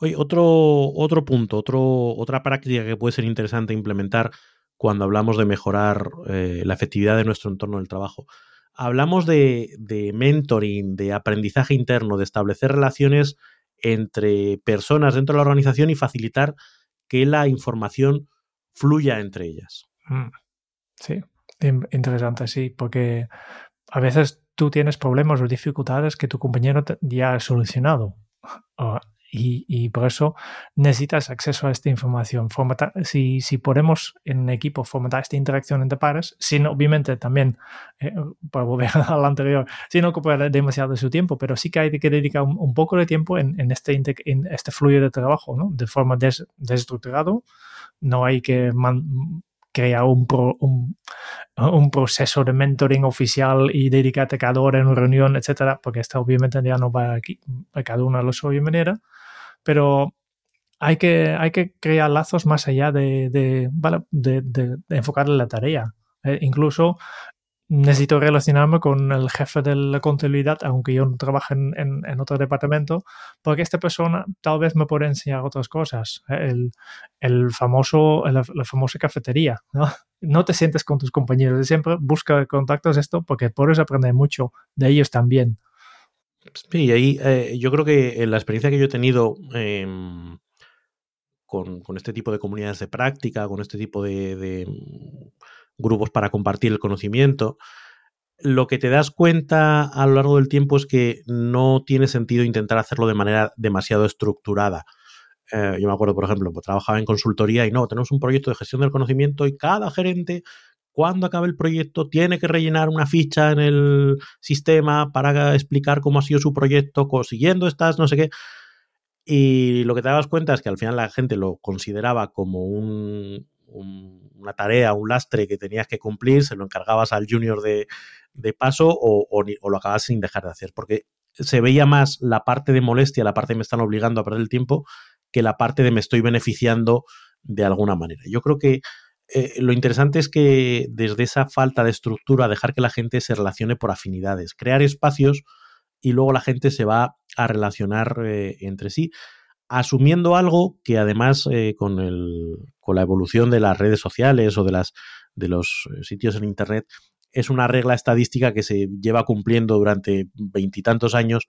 Oye, otro, otro punto, otro, otra práctica que puede ser interesante implementar cuando hablamos de mejorar eh, la efectividad de nuestro entorno del trabajo. Hablamos de, de, mentoring, de aprendizaje interno, de establecer relaciones entre personas dentro de la organización y facilitar que la información fluya entre ellas. Mm, sí, interesante, sí, porque a veces tú tienes problemas o dificultades que tu compañero ya ha solucionado. Y, por eso necesitas acceso a esta información. si, si podemos en equipo fomentar esta interacción entre pares, sin obviamente también, eh, para volver al anterior, sin ocupar demasiado de su tiempo, pero sí que hay que dedicar un, poco de tiempo en, en este, en este flujo de trabajo, ¿no? de forma des, desestructurado. No hay que crear un, un, un, proceso de mentoring oficial y dedicarte cada hora en una reunión, etcétera, porque esto obviamente ya no va aquí, a cada uno a la suya manera pero hay que, hay que crear lazos más allá de, de, de, enfocar en la tarea. Eh, incluso necesito relacionarme con el jefe de la contabilidad, aunque yo no trabaje en, en, otro departamento, porque esta persona tal vez me puede enseñar otras cosas. ¿eh? El, el famoso, la, famosa cafetería, ¿no? No te sientes con tus compañeros de siempre, busca contactos esto porque puedes aprender mucho de ellos también. Sí, y ahí eh, yo creo que la experiencia que yo he tenido em, con, con, este tipo de comunidades de práctica, con este tipo de, de grupos para compartir el conocimiento, lo que te das cuenta a lo largo del tiempo es que no tiene sentido intentar hacerlo de manera demasiado estructurada. Eh, yo me acuerdo, por ejemplo, pues trabajaba en consultoría y no, tenemos un proyecto de gestión del conocimiento y cada gerente, cuando acabe el proyecto, tiene que rellenar una ficha en el sistema para explicar cómo ha sido su proyecto, consiguiendo estas, no sé qué. Y lo que te dabas cuenta es que al final la gente lo consideraba como un, una tarea, un lastre que tenías que cumplir, se lo encargabas al junior de, paso o, lo acabas sin dejar de hacer, porque se veía más la parte de molestia, la parte de me están obligando a perder el tiempo, que la parte de me estoy beneficiando de alguna manera. Yo creo que eh, lo interesante es que desde esa falta de estructura, dejar que la gente se relacione por afinidades, crear espacios y luego la gente se va a relacionar eh, entre sí asumiendo algo que además eh, con, el, con la evolución de las redes sociales o de, las, de los sitios en Internet es una regla estadística que se lleva cumpliendo durante veintitantos años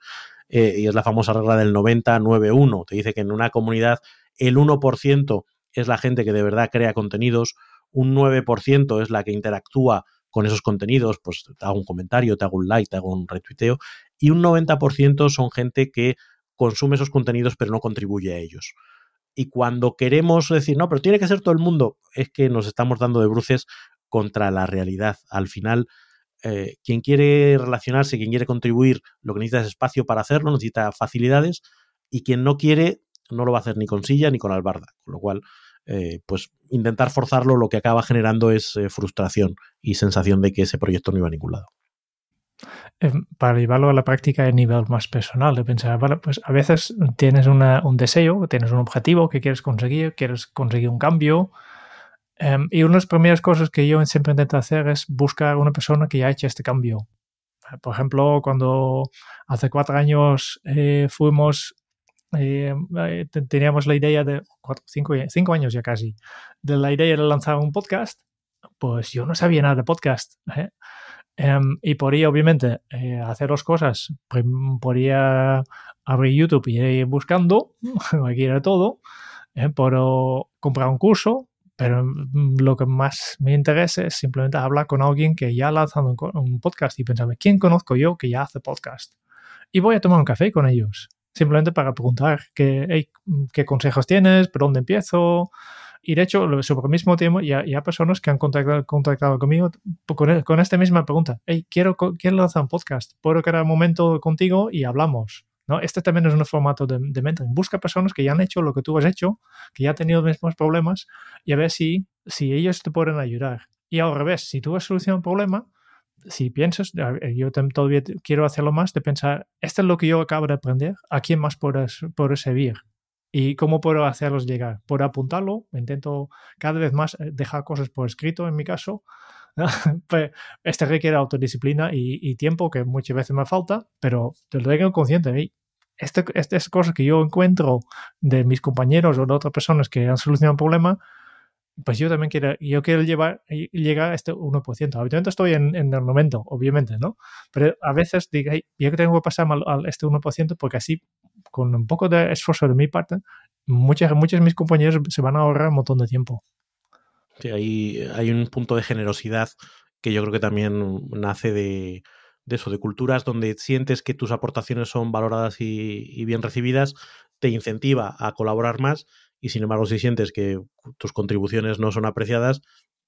y es la famosa regla del 90-9-1. Te dice que en una comunidad el 1% es la gente que de verdad crea contenidos, un 9% es la que interactúa con esos contenidos, pues te hago un comentario, te hago un like, te hago un retuiteo, y un 90% son gente que consume esos contenidos pero no contribuye a ellos. Y cuando queremos decir, no, pero tiene que ser todo el mundo, es que nos estamos dando de bruces contra la realidad. Al final, eh, quien quiere relacionarse, quien quiere contribuir, lo que necesita es espacio para hacerlo, necesita facilidades, y quien no quiere, no lo va a hacer ni con silla ni con albarda. Con lo cual, eh, pues intentar forzarlo lo que acaba generando es eh, frustración y sensación de que ese proyecto no iba a ningún lado. Em, para llevarlo a la práctica a nivel más personal, de pensar, pues a veces tienes un deseo, tienes un objetivo que quieres conseguir, quieres conseguir un cambio, em, y una de las primeras cosas que yo siempre intento hacer es buscar una persona que ya ha hecho este cambio. Por ejemplo, cuando hace cuatro años eh, fuimos, eh, eh, teníamos la idea de, cinco, cinco años ya casi, de la idea de lanzar un podcast, pues yo no sabía nada de podcast. Em, y podría, obviamente, eh, hacer dos cosas. Podría abrir YouTube y ir buscando, aquí era todo, eh, pero comprar un curso, pero mm, lo que más me interesa es simplemente hablar con alguien que ya ha lanzado un, podcast y pensar, ¿quién conozco yo que ya hace podcast? Y voy a tomar un café con ellos, simplemente para preguntar qué, consejos tienes, por dónde empiezo, y de hecho, sobre el mismo tiempo, ya, hay personas que han contactado, conmigo con, con, esta misma pregunta. Hey, quiero, quiero lanzar un podcast. ¿Puedo crear un momento contigo y hablamos? ¿No? Este también es un formato de, de mentoring. Busca personas que ya han hecho lo que tú has hecho, que ya han tenido los mismos problemas y a ver si, si ellos te pueden ayudar. Y al revés, si tú has solucionado un problema, si piensas, yo todavía quiero hacerlo más, de pensar, esto es lo que yo acabo de aprender, ¿a quién más puedes, puedes servir? ¿Y cómo puedo hacerlos llegar? Por apuntarlo, intento cada vez más eh, dejar cosas por escrito en mi caso. pues este requiere autodisciplina y, tiempo que muchas veces me falta, pero te lo tengo consciente. Este, estas cosas que yo encuentro de mis compañeros o de otras personas que han solucionado un problema, pues yo también quiero, yo quiero llevar, llegar a este 1%. Obviamente estoy en, en el momento, obviamente, ¿no? Pero a veces digo, yo tengo que pasar a este 1% porque así con un poco de esfuerzo de mi parte, muchos, muchos de mis compañeros se van a ahorrar un montón de tiempo. Sí, hay, hay un punto de generosidad que yo creo que también nace de, eso, de culturas donde sientes que tus aportaciones son valoradas y, bien recibidas, te incentiva a colaborar más y sin embargo si sientes que tus contribuciones no son apreciadas,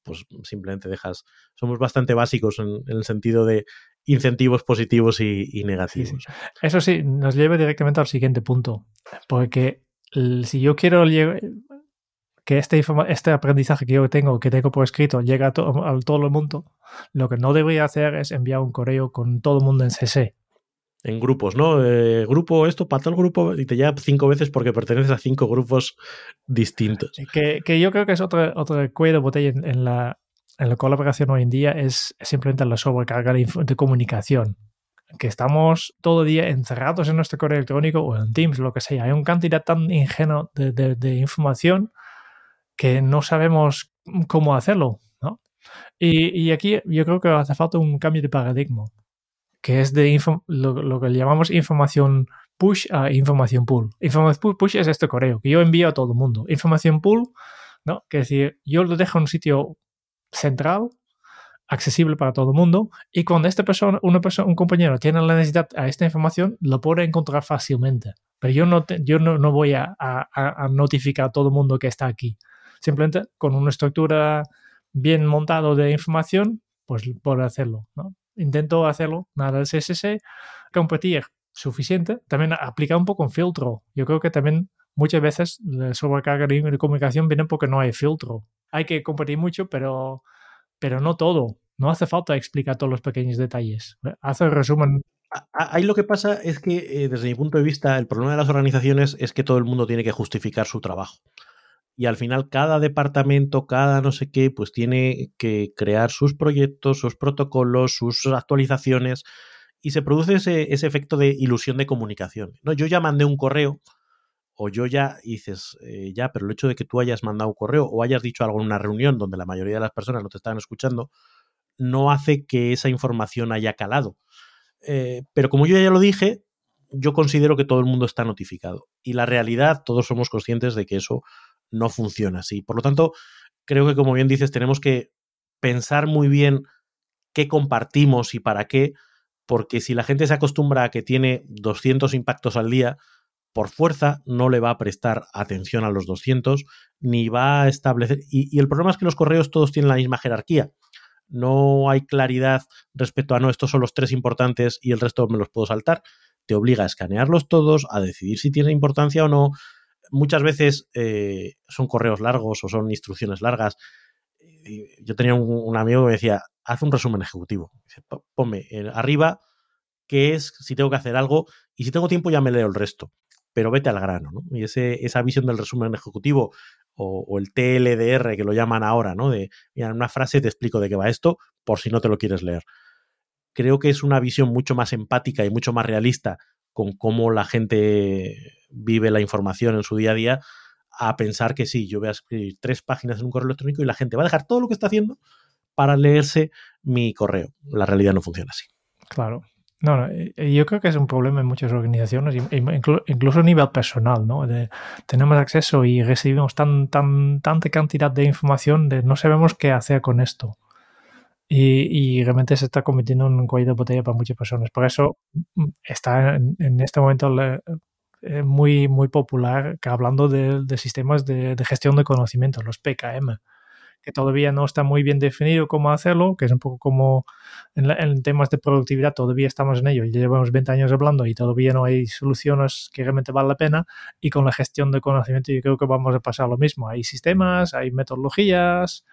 pues simplemente dejas. Somos bastante básicos en el sentido de incentivos positivos y, negativos. Eso sí, nos lleva directamente al siguiente punto, porque si yo quiero que este, este aprendizaje que yo tengo, que tengo por escrito, llegue a, todo el mundo, lo que no debería hacer es enviar un correo con todo el mundo en CC. En grupos, ¿no? Eh, grupo esto para tal grupo y te lleva cinco veces porque perteneces a cinco grupos distintos. Que, que yo creo que es otra, otra cuello de botella en, la, en la colaboración hoy en día es simplemente la sobrecarga de, comunicación. Que estamos todo el día encerrados en nuestro correo electrónico o en Teams, lo que sea. Hay una cantidad tan ingenuo de, información que no sabemos cómo hacerlo. ¿no? Y, aquí yo creo que hace falta un cambio de paradigma, que es de lo, que llamamos información push a información pull. Información push es este correo que yo envío a todo el mundo. Información pull, ¿no? Que decir, yo lo dejo en un sitio central, accesible para todo el mundo, y cuando esta persona, una persona, un compañero tiene la necesidad a esta información, lo puede encontrar fácilmente. Pero yo no, yo no, voy a, notificar a todo el mundo que está aquí. Simplemente con una estructura bien montada de información, pues puedo hacerlo. ¿no? Intento hacerlo, nada de CSS, competir suficiente. También aplicar un poco un filtro. Yo creo que también muchas veces la sobrecarga de comunicación viene porque no hay filtro hay que compartir mucho, pero, pero no todo. No hace falta explicar todos los pequeños detalles. Hace el resumen. Ahí lo que pasa es que, eh, desde mi punto de vista, el problema de las organizaciones es que todo el mundo tiene que justificar su trabajo. Y al final, cada departamento, cada no sé qué, pues tiene que crear sus proyectos, sus protocolos, sus actualizaciones. Y se produce ese, ese efecto de ilusión de comunicación. ¿no? Yo ya mandé un correo o yo ya dices, eh, ya, pero el hecho de que tú hayas mandado un correo o hayas dicho algo en una reunión donde la mayoría de las personas no te estaban escuchando, no hace que esa información haya calado. Eh, pero como yo ya lo dije, yo considero que todo el mundo está notificado. Y la realidad, todos somos conscientes de que eso no funciona así. Por lo tanto, creo que, como bien dices, tenemos que pensar muy bien qué compartimos y para qué, porque si la gente se acostumbra a que tiene 200 impactos al día, por fuerza no le va a prestar atención a los 200, ni va a establecer... Y, el problema es que los correos todos tienen la misma jerarquía. No hay claridad respecto a, no, estos son los tres importantes y el resto me los puedo saltar. Te obliga a escanearlos todos, a decidir si tiene importancia o no. Muchas veces eh, son correos largos o son instrucciones largas. Yo tenía un, amigo que me decía, haz un resumen ejecutivo. Ponme arriba qué es, si tengo que hacer algo, y si tengo tiempo ya me leo el resto pero vete al grano, ¿no? Y ese, esa visión del resumen ejecutivo o, el TLDR que lo llaman ahora, ¿no? De, mira, en una frase te explico de qué va esto, por si no te lo quieres leer. Creo que es una visión mucho más empática y mucho más realista con cómo la gente vive la información en su día a día, a pensar que sí, yo voy a escribir tres páginas en un correo electrónico y la gente va a dejar todo lo que está haciendo para leerse mi correo. La realidad no funciona así. Claro, no, no, yo creo que es un problema en muchas organizaciones, incluso a nivel personal, ¿no? tenemos acceso y recibimos tan, tan, tanta cantidad de información de no sabemos qué hacer con esto. Y, realmente se está convirtiendo en un cuello de botella para muchas personas. Por eso mm, está en, este momento eh, muy, muy popular que hablando de, sistemas de, de, gestión de conocimiento, los PKM que todavía no está muy bien definido cómo hacerlo, que es un poco como en, temas de productividad, todavía estamos en ello, ya llevamos 20 años hablando y todavía no hay soluciones que realmente valen la pena, y con la gestión de conocimiento yo creo que vamos a pasar lo mismo, hay sistemas, hay metodologías,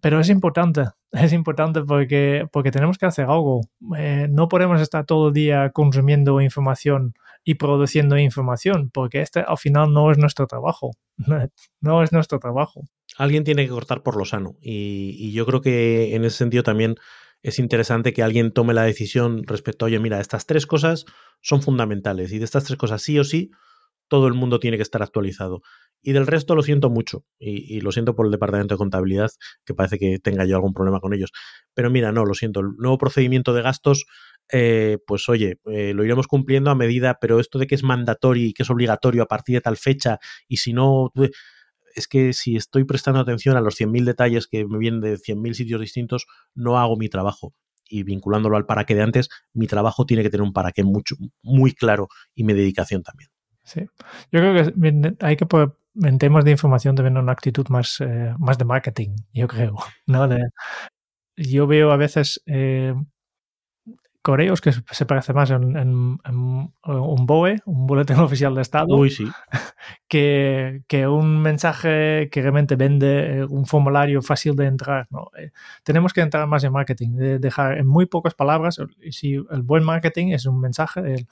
pero es importante, es importante porque, porque tenemos que hacer algo. Eh, no podemos estar todo el día consumiendo información y produciendo información, porque este al final no es nuestro trabajo. No es nuestro trabajo alguien tiene que cortar por lo sano. Y, yo creo que en ese sentido también es interesante que alguien tome la decisión respecto a, oye, mira, estas tres cosas son fundamentales y de estas tres cosas sí o sí, todo el mundo tiene que estar actualizado. Y del resto lo siento mucho y, lo siento por el departamento de contabilidad, que parece que tenga yo algún problema con ellos. Pero mira, no, lo siento, el nuevo procedimiento de gastos, eh, pues oye, eh, lo iremos cumpliendo a medida, pero esto de que es mandatorio y que es obligatorio a partir de tal fecha y si no es que si estoy prestando atención a los 100.000 detalles que me vienen de 100.000 sitios distintos, no hago mi trabajo. Y vinculándolo al para qué de antes, mi trabajo tiene que tener un para qué mucho, muy claro y mi dedicación también. Sí, yo creo que hay que poner, en temas de información también una actitud más, eh, más de marketing, yo creo. ¿no? yo veo a veces eh, correos que se parece más en, un BOE, un boletín oficial de Estado, Uy, sí. que, que, un mensaje que realmente vende eh, un formulario fácil de entrar. ¿no? Eh, tenemos que entrar más en marketing, de dejar en muy pocas palabras, si el buen marketing es un mensaje,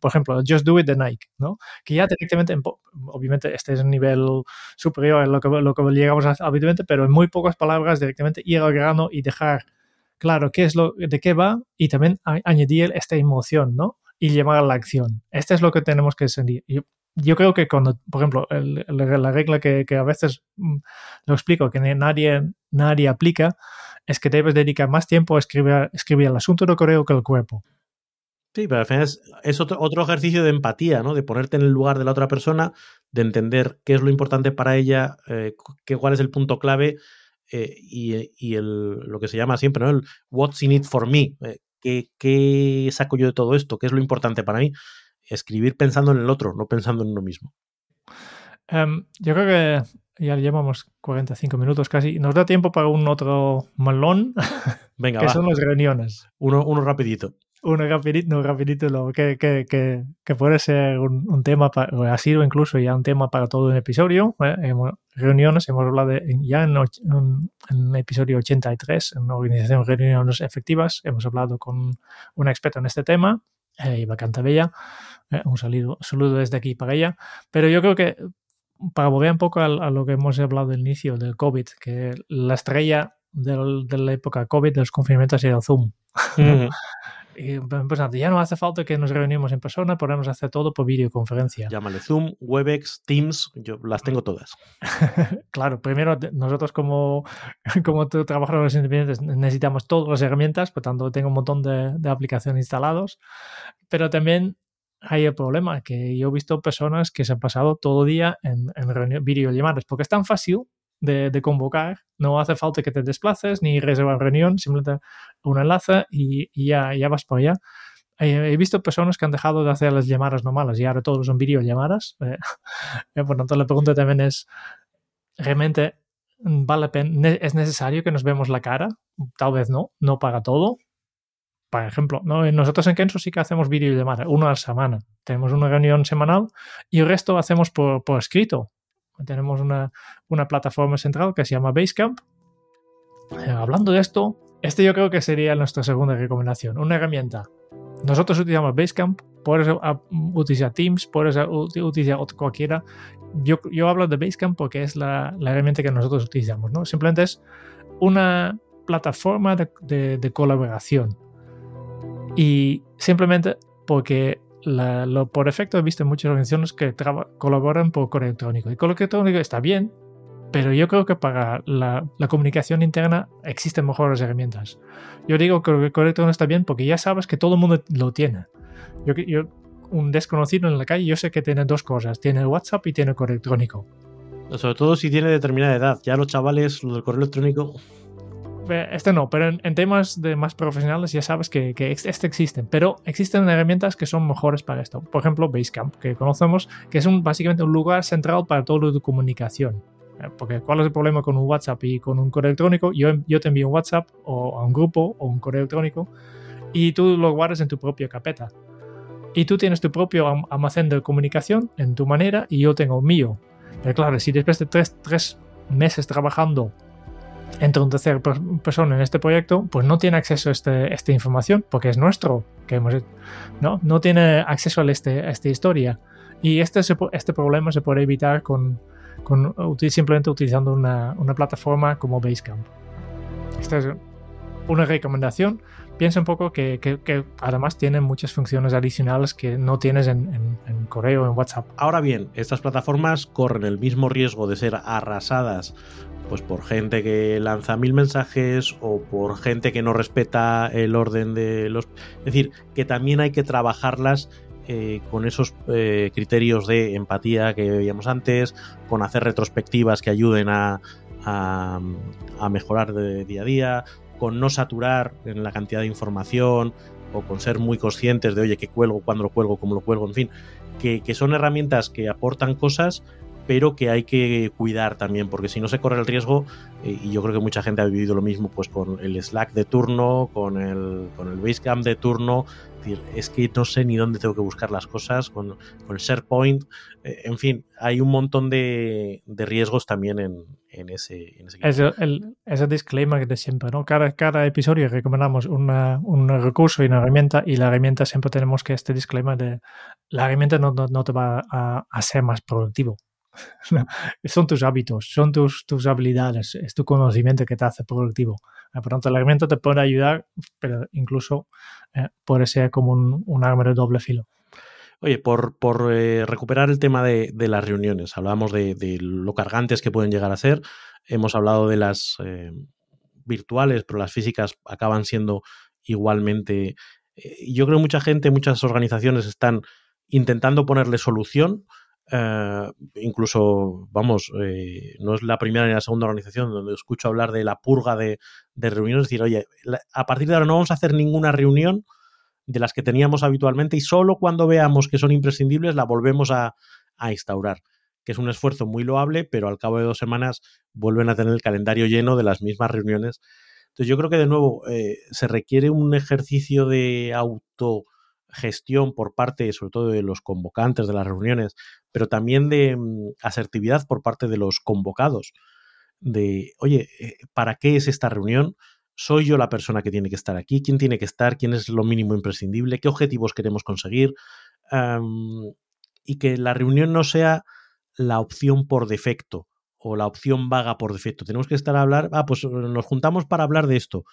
por ejemplo, just do it de Nike, ¿no? que ya directamente, obviamente este es un nivel superior a lo que, lo que llegamos a, habitualmente, pero en muy pocas palabras directamente ir al grano y dejar claro qué es lo, de qué va y también añadir esta emoción, ¿no? Y llevar a la acción. Este es lo que tenemos que sentir. Yo, creo que cuando, por ejemplo, la regla que, a veces mm, lo explico, que nadie, nadie aplica, es que debes dedicar más tiempo a escribir, escribir el asunto de correo que el cuerpo. Sí, pero al final es, otro, otro, ejercicio de empatía, ¿no? De ponerte en el lugar de la otra persona, de entender qué es lo importante para ella, eh, qué, cuál es el punto clave eh, y, el, lo que se llama siempre, ¿no? El what's in it for me. Eh, ¿qué, saco yo de todo esto? ¿Qué es lo importante para mí? Escribir pensando en el otro, no pensando en uno mismo. Em, yo creo que ya llevamos 45 minutos casi. Nos da tiempo para un otro malón, Venga, que son las reuniones. Uno, uno rapidito uno rapidito, rapidito lo que, que, que, que, puede ser un, tema, para, o ha sido incluso ya un tema para todo un episodio. ¿eh? reuniones, hemos hablado de, ya en, el episodio 83, en organización de reuniones efectivas, hemos hablado con una experta en este tema, eh, Iba Cantabella. Eh, un saludo, saludo desde aquí para ella. Pero yo creo que para volver un poco a, lo que hemos hablado del inicio del COVID, que la estrella de la época COVID, de los confinamientos, era Zoom. Y pues ya no hace falta que nos reunimos en persona, podemos hacer todo por videoconferencia. Llámale Zoom, Webex, Teams, yo las tengo todas. claro, primero nosotros como, como trabajadores independientes necesitamos todas las herramientas, por tanto tengo un montón de, de aplicaciones instalados, pero también hay el problema que yo he visto personas que se han pasado todo el día en, en videollamadas porque es tan fácil de, convocar. No hace falta que te desplaces ni reservar reunión, simplemente un enlace y, ya, ya vas por allá. He, visto personas que han dejado de hacer las llamadas normales y ahora todos son videollamadas. Eh, eh, por tanto, la pregunta también es, ¿realmente vale pena? ¿Es necesario que nos vemos la cara? Tal vez no, no para todo. Por ejemplo, ¿no? nosotros en Kenso sí que hacemos videollamadas, una a la semana. Tenemos una reunión semanal y el resto hacemos por, por escrito tenemos una, plataforma central que se llama Basecamp. Eh, hablando de esto, este yo creo que sería nuestra segunda recomendación, una herramienta. Nosotros utilizamos Basecamp, puedes utilizar Teams, puedes utilizar cualquiera. Yo, yo hablo de Basecamp porque es la, herramienta que nosotros utilizamos. ¿no? Simplemente es una plataforma de colaboración. Y simplemente porque lo, por efecto he visto muchas organizaciones que colaboran por correo electrónico. Y correo electrónico está bien, pero yo creo que para la, comunicación interna existen mejores herramientas. Yo digo que el correo electrónico está bien porque ya sabes que todo el mundo lo tiene. Yo, yo, un desconocido en la calle, yo sé que tiene dos cosas, tiene WhatsApp y tiene correo electrónico. Sobre todo si tiene determinada edad. Ya los chavales, lo del correo electrónico, este no, pero en, temas de más profesionales ya sabes que, que este existen, pero existen herramientas que son mejores para esto. Por ejemplo, Basecamp, que conocemos, que es un, básicamente un lugar central para todo tu comunicación. Eh, porque ¿cuál es el problema con un WhatsApp y con un correo electrónico? Yo, yo te envío un WhatsApp o a un grupo o un correo electrónico y tú lo guardas en tu propia carpeta. Y tú tienes tu propio almacén de comunicación en tu manera y yo tengo el mío. Pero claro, si después de tres, tres meses trabajando entre un tercer persona en este proyecto, pues no tiene acceso a este, esta información porque es nuestro, que hemos, ¿no? no tiene acceso a, este, esta historia. Y este, este problema se puede evitar con, con simplemente utilizando una, una, plataforma como Basecamp. Esta es una recomendación. Piensa un poco que, que, además tiene muchas funciones adicionales que no tienes en, en, en correo, en WhatsApp. Ahora bien, estas plataformas corren el mismo riesgo de ser arrasadas pues por gente que lanza mil mensajes o por gente que no respeta el orden de los... Es decir, que también hay que trabajarlas eh, con esos eh, criterios de empatía que veíamos antes, con hacer retrospectivas que ayuden a, a, mejorar de día a día, con no saturar en la cantidad de información o con ser muy conscientes de, oye, qué cuelgo, cuándo lo cuelgo, cómo lo cuelgo, en fin, que, que son herramientas que aportan cosas pero que hay que cuidar también, porque si no se corre el riesgo, eh, y yo creo que mucha gente ha vivido lo mismo pues con el Slack de turno, con el, con el Basecamp de turno, es, que no sé ni dónde tengo que buscar las cosas, con, con el SharePoint, eh, en fin, hay un montón de, de riesgos también en, en ese, en ese ese, el, ese disclaimer de siempre, ¿no? Cada, cada episodio recomendamos una, un recurso y una herramienta y la herramienta siempre tenemos que este disclaimer de la herramienta no, no, no te va a, a ser más productivo son tus hábitos, son tus, tus habilidades, es tu conocimiento que te hace productivo. Por lo tanto, la herramienta te puede ayudar, pero incluso eh, puede ser como un, un, arma de doble filo. Oye, por, por eh, recuperar el tema de, de, las reuniones, hablábamos de, lo cargantes que pueden llegar a ser, hemos hablado de las eh, virtuales, pero las físicas acaban siendo igualmente... Eh, yo creo que mucha gente, muchas organizaciones están intentando ponerle solución, Uh, incluso, vamos, eh, no es la primera ni la segunda organización donde escucho hablar de la purga de, reuniones, es decir, oye, a partir de ahora no vamos a hacer ninguna reunión de las que teníamos habitualmente y solo cuando veamos que son imprescindibles la volvemos a, a instaurar, que es un esfuerzo muy loable, pero al cabo de dos semanas vuelven a tener el calendario lleno de las mismas reuniones. Entonces yo creo que de nuevo eh, se requiere un ejercicio de auto gestión por parte, sobre todo de los convocantes de las reuniones, pero también de mm, asertividad por parte de los convocados. De, oye, eh, ¿para qué es esta reunión? ¿Soy yo la persona que tiene que estar aquí? ¿Quién tiene que estar? ¿Quién es lo mínimo imprescindible? ¿Qué objetivos queremos conseguir? Y que la reunión no sea la opción por defecto o la opción vaga por defecto. Tenemos que estar a hablar, ah, pues nos juntamos para hablar de esto.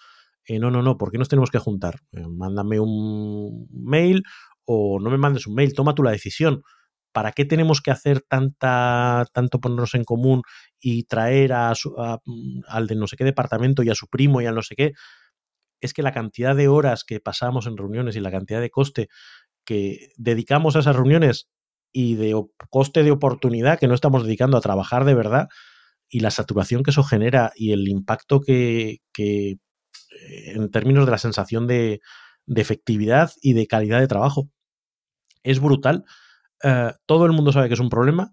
Eh, no, no, no, ¿por qué nos tenemos que juntar? Eh, mándame un mail o no me mandes un mail, toma tú la decisión. ¿Para qué tenemos que hacer tanta, tanto ponernos en común y traer a, su, mm, al de no sé qué departamento y a su primo y al no sé qué? Es que la cantidad de horas que pasamos en reuniones y la cantidad de coste que dedicamos a esas reuniones y de coste de oportunidad que no estamos dedicando a trabajar de verdad y la saturación que eso genera y el impacto que en términos de la sensación de, efectividad y de calidad de trabajo. Es brutal. Uh, todo el mundo sabe que es un problema,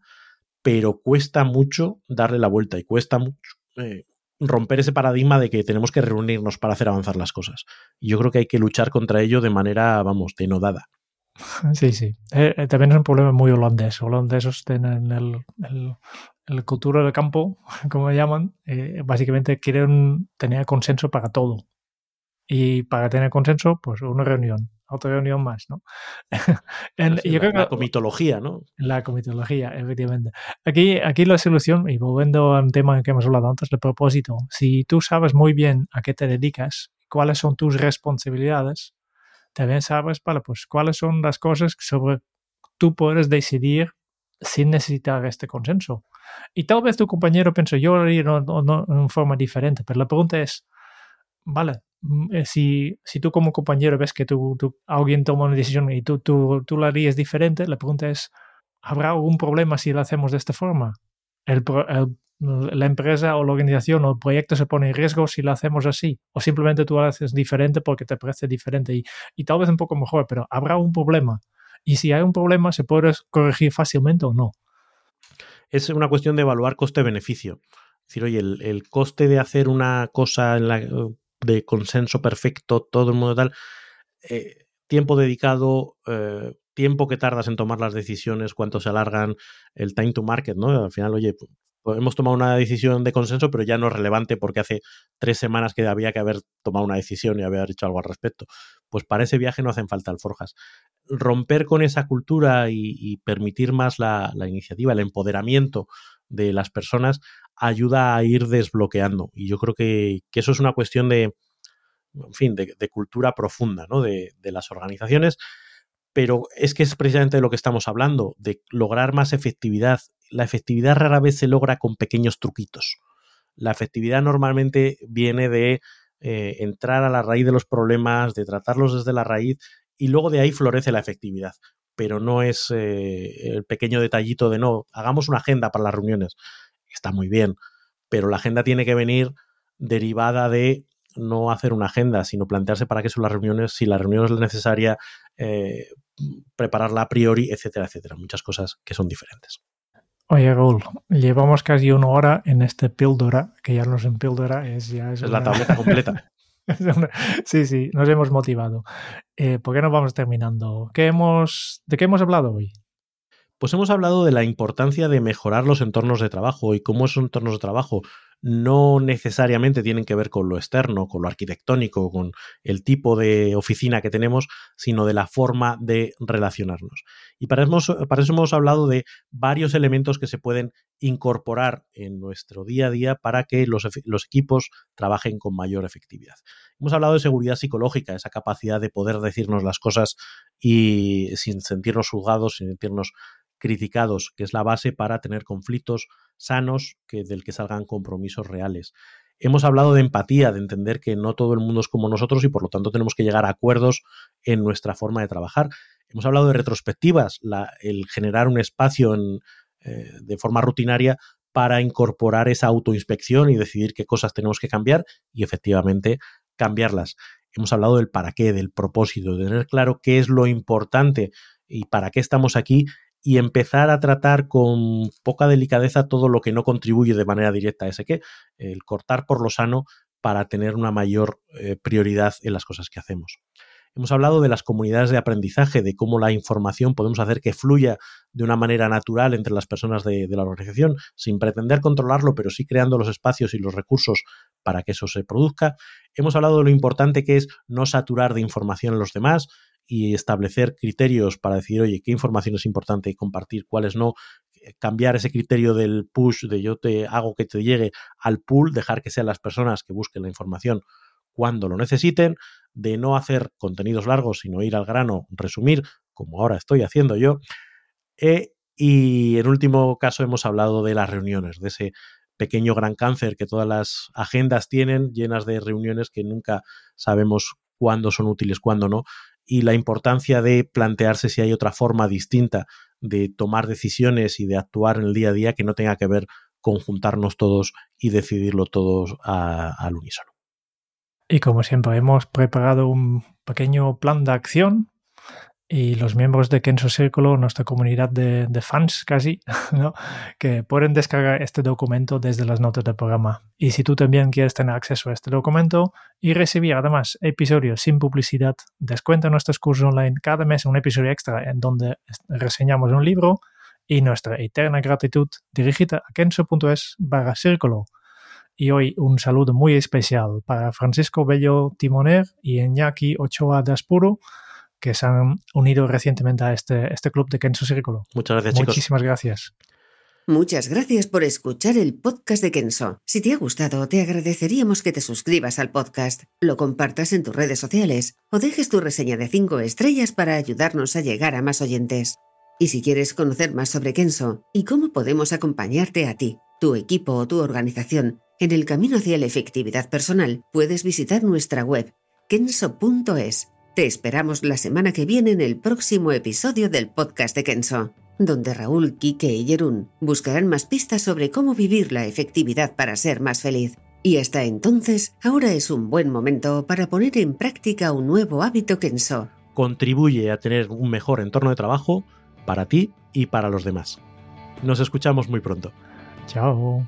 pero cuesta mucho darle la vuelta y cuesta mucho eh, romper ese paradigma de que tenemos que reunirnos para hacer avanzar las cosas. Yo creo que hay que luchar contra ello de manera, vamos, denodada. Sí, sí. Eh, también es un problema muy holandés. Holandeses tienen el, el cultura del campo, como llaman, eh, básicamente quieren tener consenso para todo. Y para tener consenso, pues una reunión, otra reunión más, ¿no? en, yo la, creo que, la comitología, ¿no? La comitología, efectivamente. Aquí, aquí la solución, y volviendo a un tema que hemos hablado antes, el propósito. Si tú sabes muy bien a qué te dedicas, cuáles son tus responsabilidades, también sabes, vale, pues cuáles son las cosas sobre tú puedes decidir sin necesitar este consenso. Y tal vez tu compañero piense, yo lo haría no, no, forma diferente, pero la pregunta es, vale, mm, eh, si, si tú como compañero ves que tú, alguien toma una decisión y tú, tú, tú la harías diferente, la pregunta es, ¿habrá algún problema si lo hacemos de esta forma? El, el, la empresa o la organización o el proyecto se pone en riesgo si lo hacemos así, o simplemente tú lo haces diferente porque te parece diferente y, y tal vez un poco mejor, pero habrá un problema. Y si hay un problema, ¿se puede corregir fácilmente o no? Es una cuestión de evaluar coste-beneficio. Es decir, oye, el, el, coste de hacer una cosa en la, de consenso perfecto, todo el mundo tal, eh, tiempo dedicado, eh, tiempo que tardas en tomar las decisiones, cuánto se alargan, el time to market, ¿no? Al final, oye, hemos tomado una decisión de consenso, pero ya no es relevante porque hace tres semanas que había que haber tomado una decisión y haber hecho algo al respecto. Pues para ese viaje no hacen falta alforjas romper con esa cultura y, permitir más la, iniciativa, el empoderamiento de las personas, ayuda a ir desbloqueando. Y yo creo que, eso es una cuestión de, en fin, de, de cultura profunda ¿no? de, de, las organizaciones. Pero es que es precisamente de lo que estamos hablando, de lograr más efectividad. La efectividad rara vez se logra con pequeños truquitos. La efectividad normalmente viene de eh, entrar a la raíz de los problemas, de tratarlos desde la raíz y luego de ahí florece la efectividad. Pero no es eh, el pequeño detallito de no, hagamos una agenda para las reuniones. Está muy bien, pero la agenda tiene que venir derivada de no hacer una agenda, sino plantearse para qué son las reuniones, si la reunión es necesaria, eh, prepararla a priori, etcétera, etcétera. Muchas cosas que son diferentes. Oye, Raúl, llevamos casi una hora en este píldora, que ya no es en píldora, es ya es, es la tableta completa. sí, sí, nos hemos motivado. Eh, ¿Por qué no vamos terminando? ¿Qué hemos, ¿De qué hemos hablado hoy? Pues hemos hablado de la importancia de mejorar los entornos de trabajo y cómo esos entornos de trabajo no necesariamente tienen que ver con lo externo, con lo arquitectónico, con el tipo de oficina que tenemos, sino de la forma de relacionarnos. Y para eso, hemos hablado de varios elementos que se pueden incorporar en nuestro día a día para que los, los equipos trabajen con mayor efectividad. Hemos hablado de seguridad psicológica, esa capacidad de poder decirnos las cosas y sin sentirnos juzgados, sin sentirnos criticados, que es la base para tener conflictos sanos que, del que salgan compromisos reales. Hemos hablado de empatía, de entender que no todo el mundo es como nosotros y por lo tanto tenemos que llegar a acuerdos en nuestra forma de trabajar. Hemos hablado de retrospectivas, el generar un espacio eh, de forma rutinaria para incorporar esa autoinspección y decidir qué cosas tenemos que cambiar y efectivamente cambiarlas. Hemos hablado del para qué, del propósito, de tener claro qué es lo importante y para qué estamos aquí y empezar a tratar con poca delicadeza todo lo que no contribuye de manera directa a ese qué, el cortar por lo sano para tener una mayor eh, prioridad en las cosas que hacemos. Hemos hablado de las comunidades de aprendizaje, de cómo la información podemos hacer que fluya de una manera natural entre las personas de, de, la organización, sin pretender controlarlo, pero sí creando los espacios y los recursos para que eso se produzca. Hemos hablado de lo importante que es no saturar de información a los demás, y establecer criterios para decir, oye, qué información es importante compartir, cuáles no, eh, cambiar ese criterio del push, de yo te hago que te llegue al pool, dejar que sean las personas que busquen la información cuando lo necesiten, de no hacer contenidos largos, sino ir al grano, resumir, como ahora estoy haciendo yo. Eh, y en último caso hemos hablado de las reuniones, de ese pequeño gran cáncer que todas las agendas tienen, llenas de reuniones que nunca sabemos cuándo son útiles, cuándo no, y la importancia de plantearse si hay otra forma distinta de tomar decisiones y de actuar en el día a día que no tenga que ver con juntarnos todos y decidirlo todos al unísono. Y como siempre, hemos preparado un pequeño plan de acción y los miembros de Kenso Círculo, nuestra comunidad de, fans casi, ¿no? que pueden descargar este documento desde las notas del programa. Y si tú también quieres tener acceso a este documento y recibir además episodios sin publicidad, descuenta nuestros cursos online cada mes un episodio extra en donde reseñamos un libro y nuestra eterna gratitud dirigida a kenso.es barra círculo. Y hoy un saludo muy especial para Francisco Bello Timoner y Iñaki Ochoa de Aspuro, que se han unido recientemente a este, este club de Kenso Círculo. Muchas gracias, chicos. Muchísimas gracias. Muchas gracias por escuchar el podcast de Kenso. Si te ha gustado, te agradeceríamos que te suscribas al podcast, lo compartas en tus redes sociales o dejes tu reseña de 5 estrellas para ayudarnos a llegar a más oyentes. Y si quieres conocer más sobre Kenso y cómo podemos acompañarte a ti, tu equipo o tu organización en el camino hacia la efectividad personal, puedes visitar nuestra web kenso.es te esperamos la semana que viene en el próximo episodio del podcast de Kenso, donde Raúl, Kike y Jerún buscarán más pistas sobre cómo vivir la efectividad para ser más feliz. Y hasta entonces, ahora es un buen momento para poner en práctica un nuevo hábito Kenso. Contribuye a tener un mejor entorno de trabajo para ti y para los demás. Nos escuchamos muy pronto. Chao.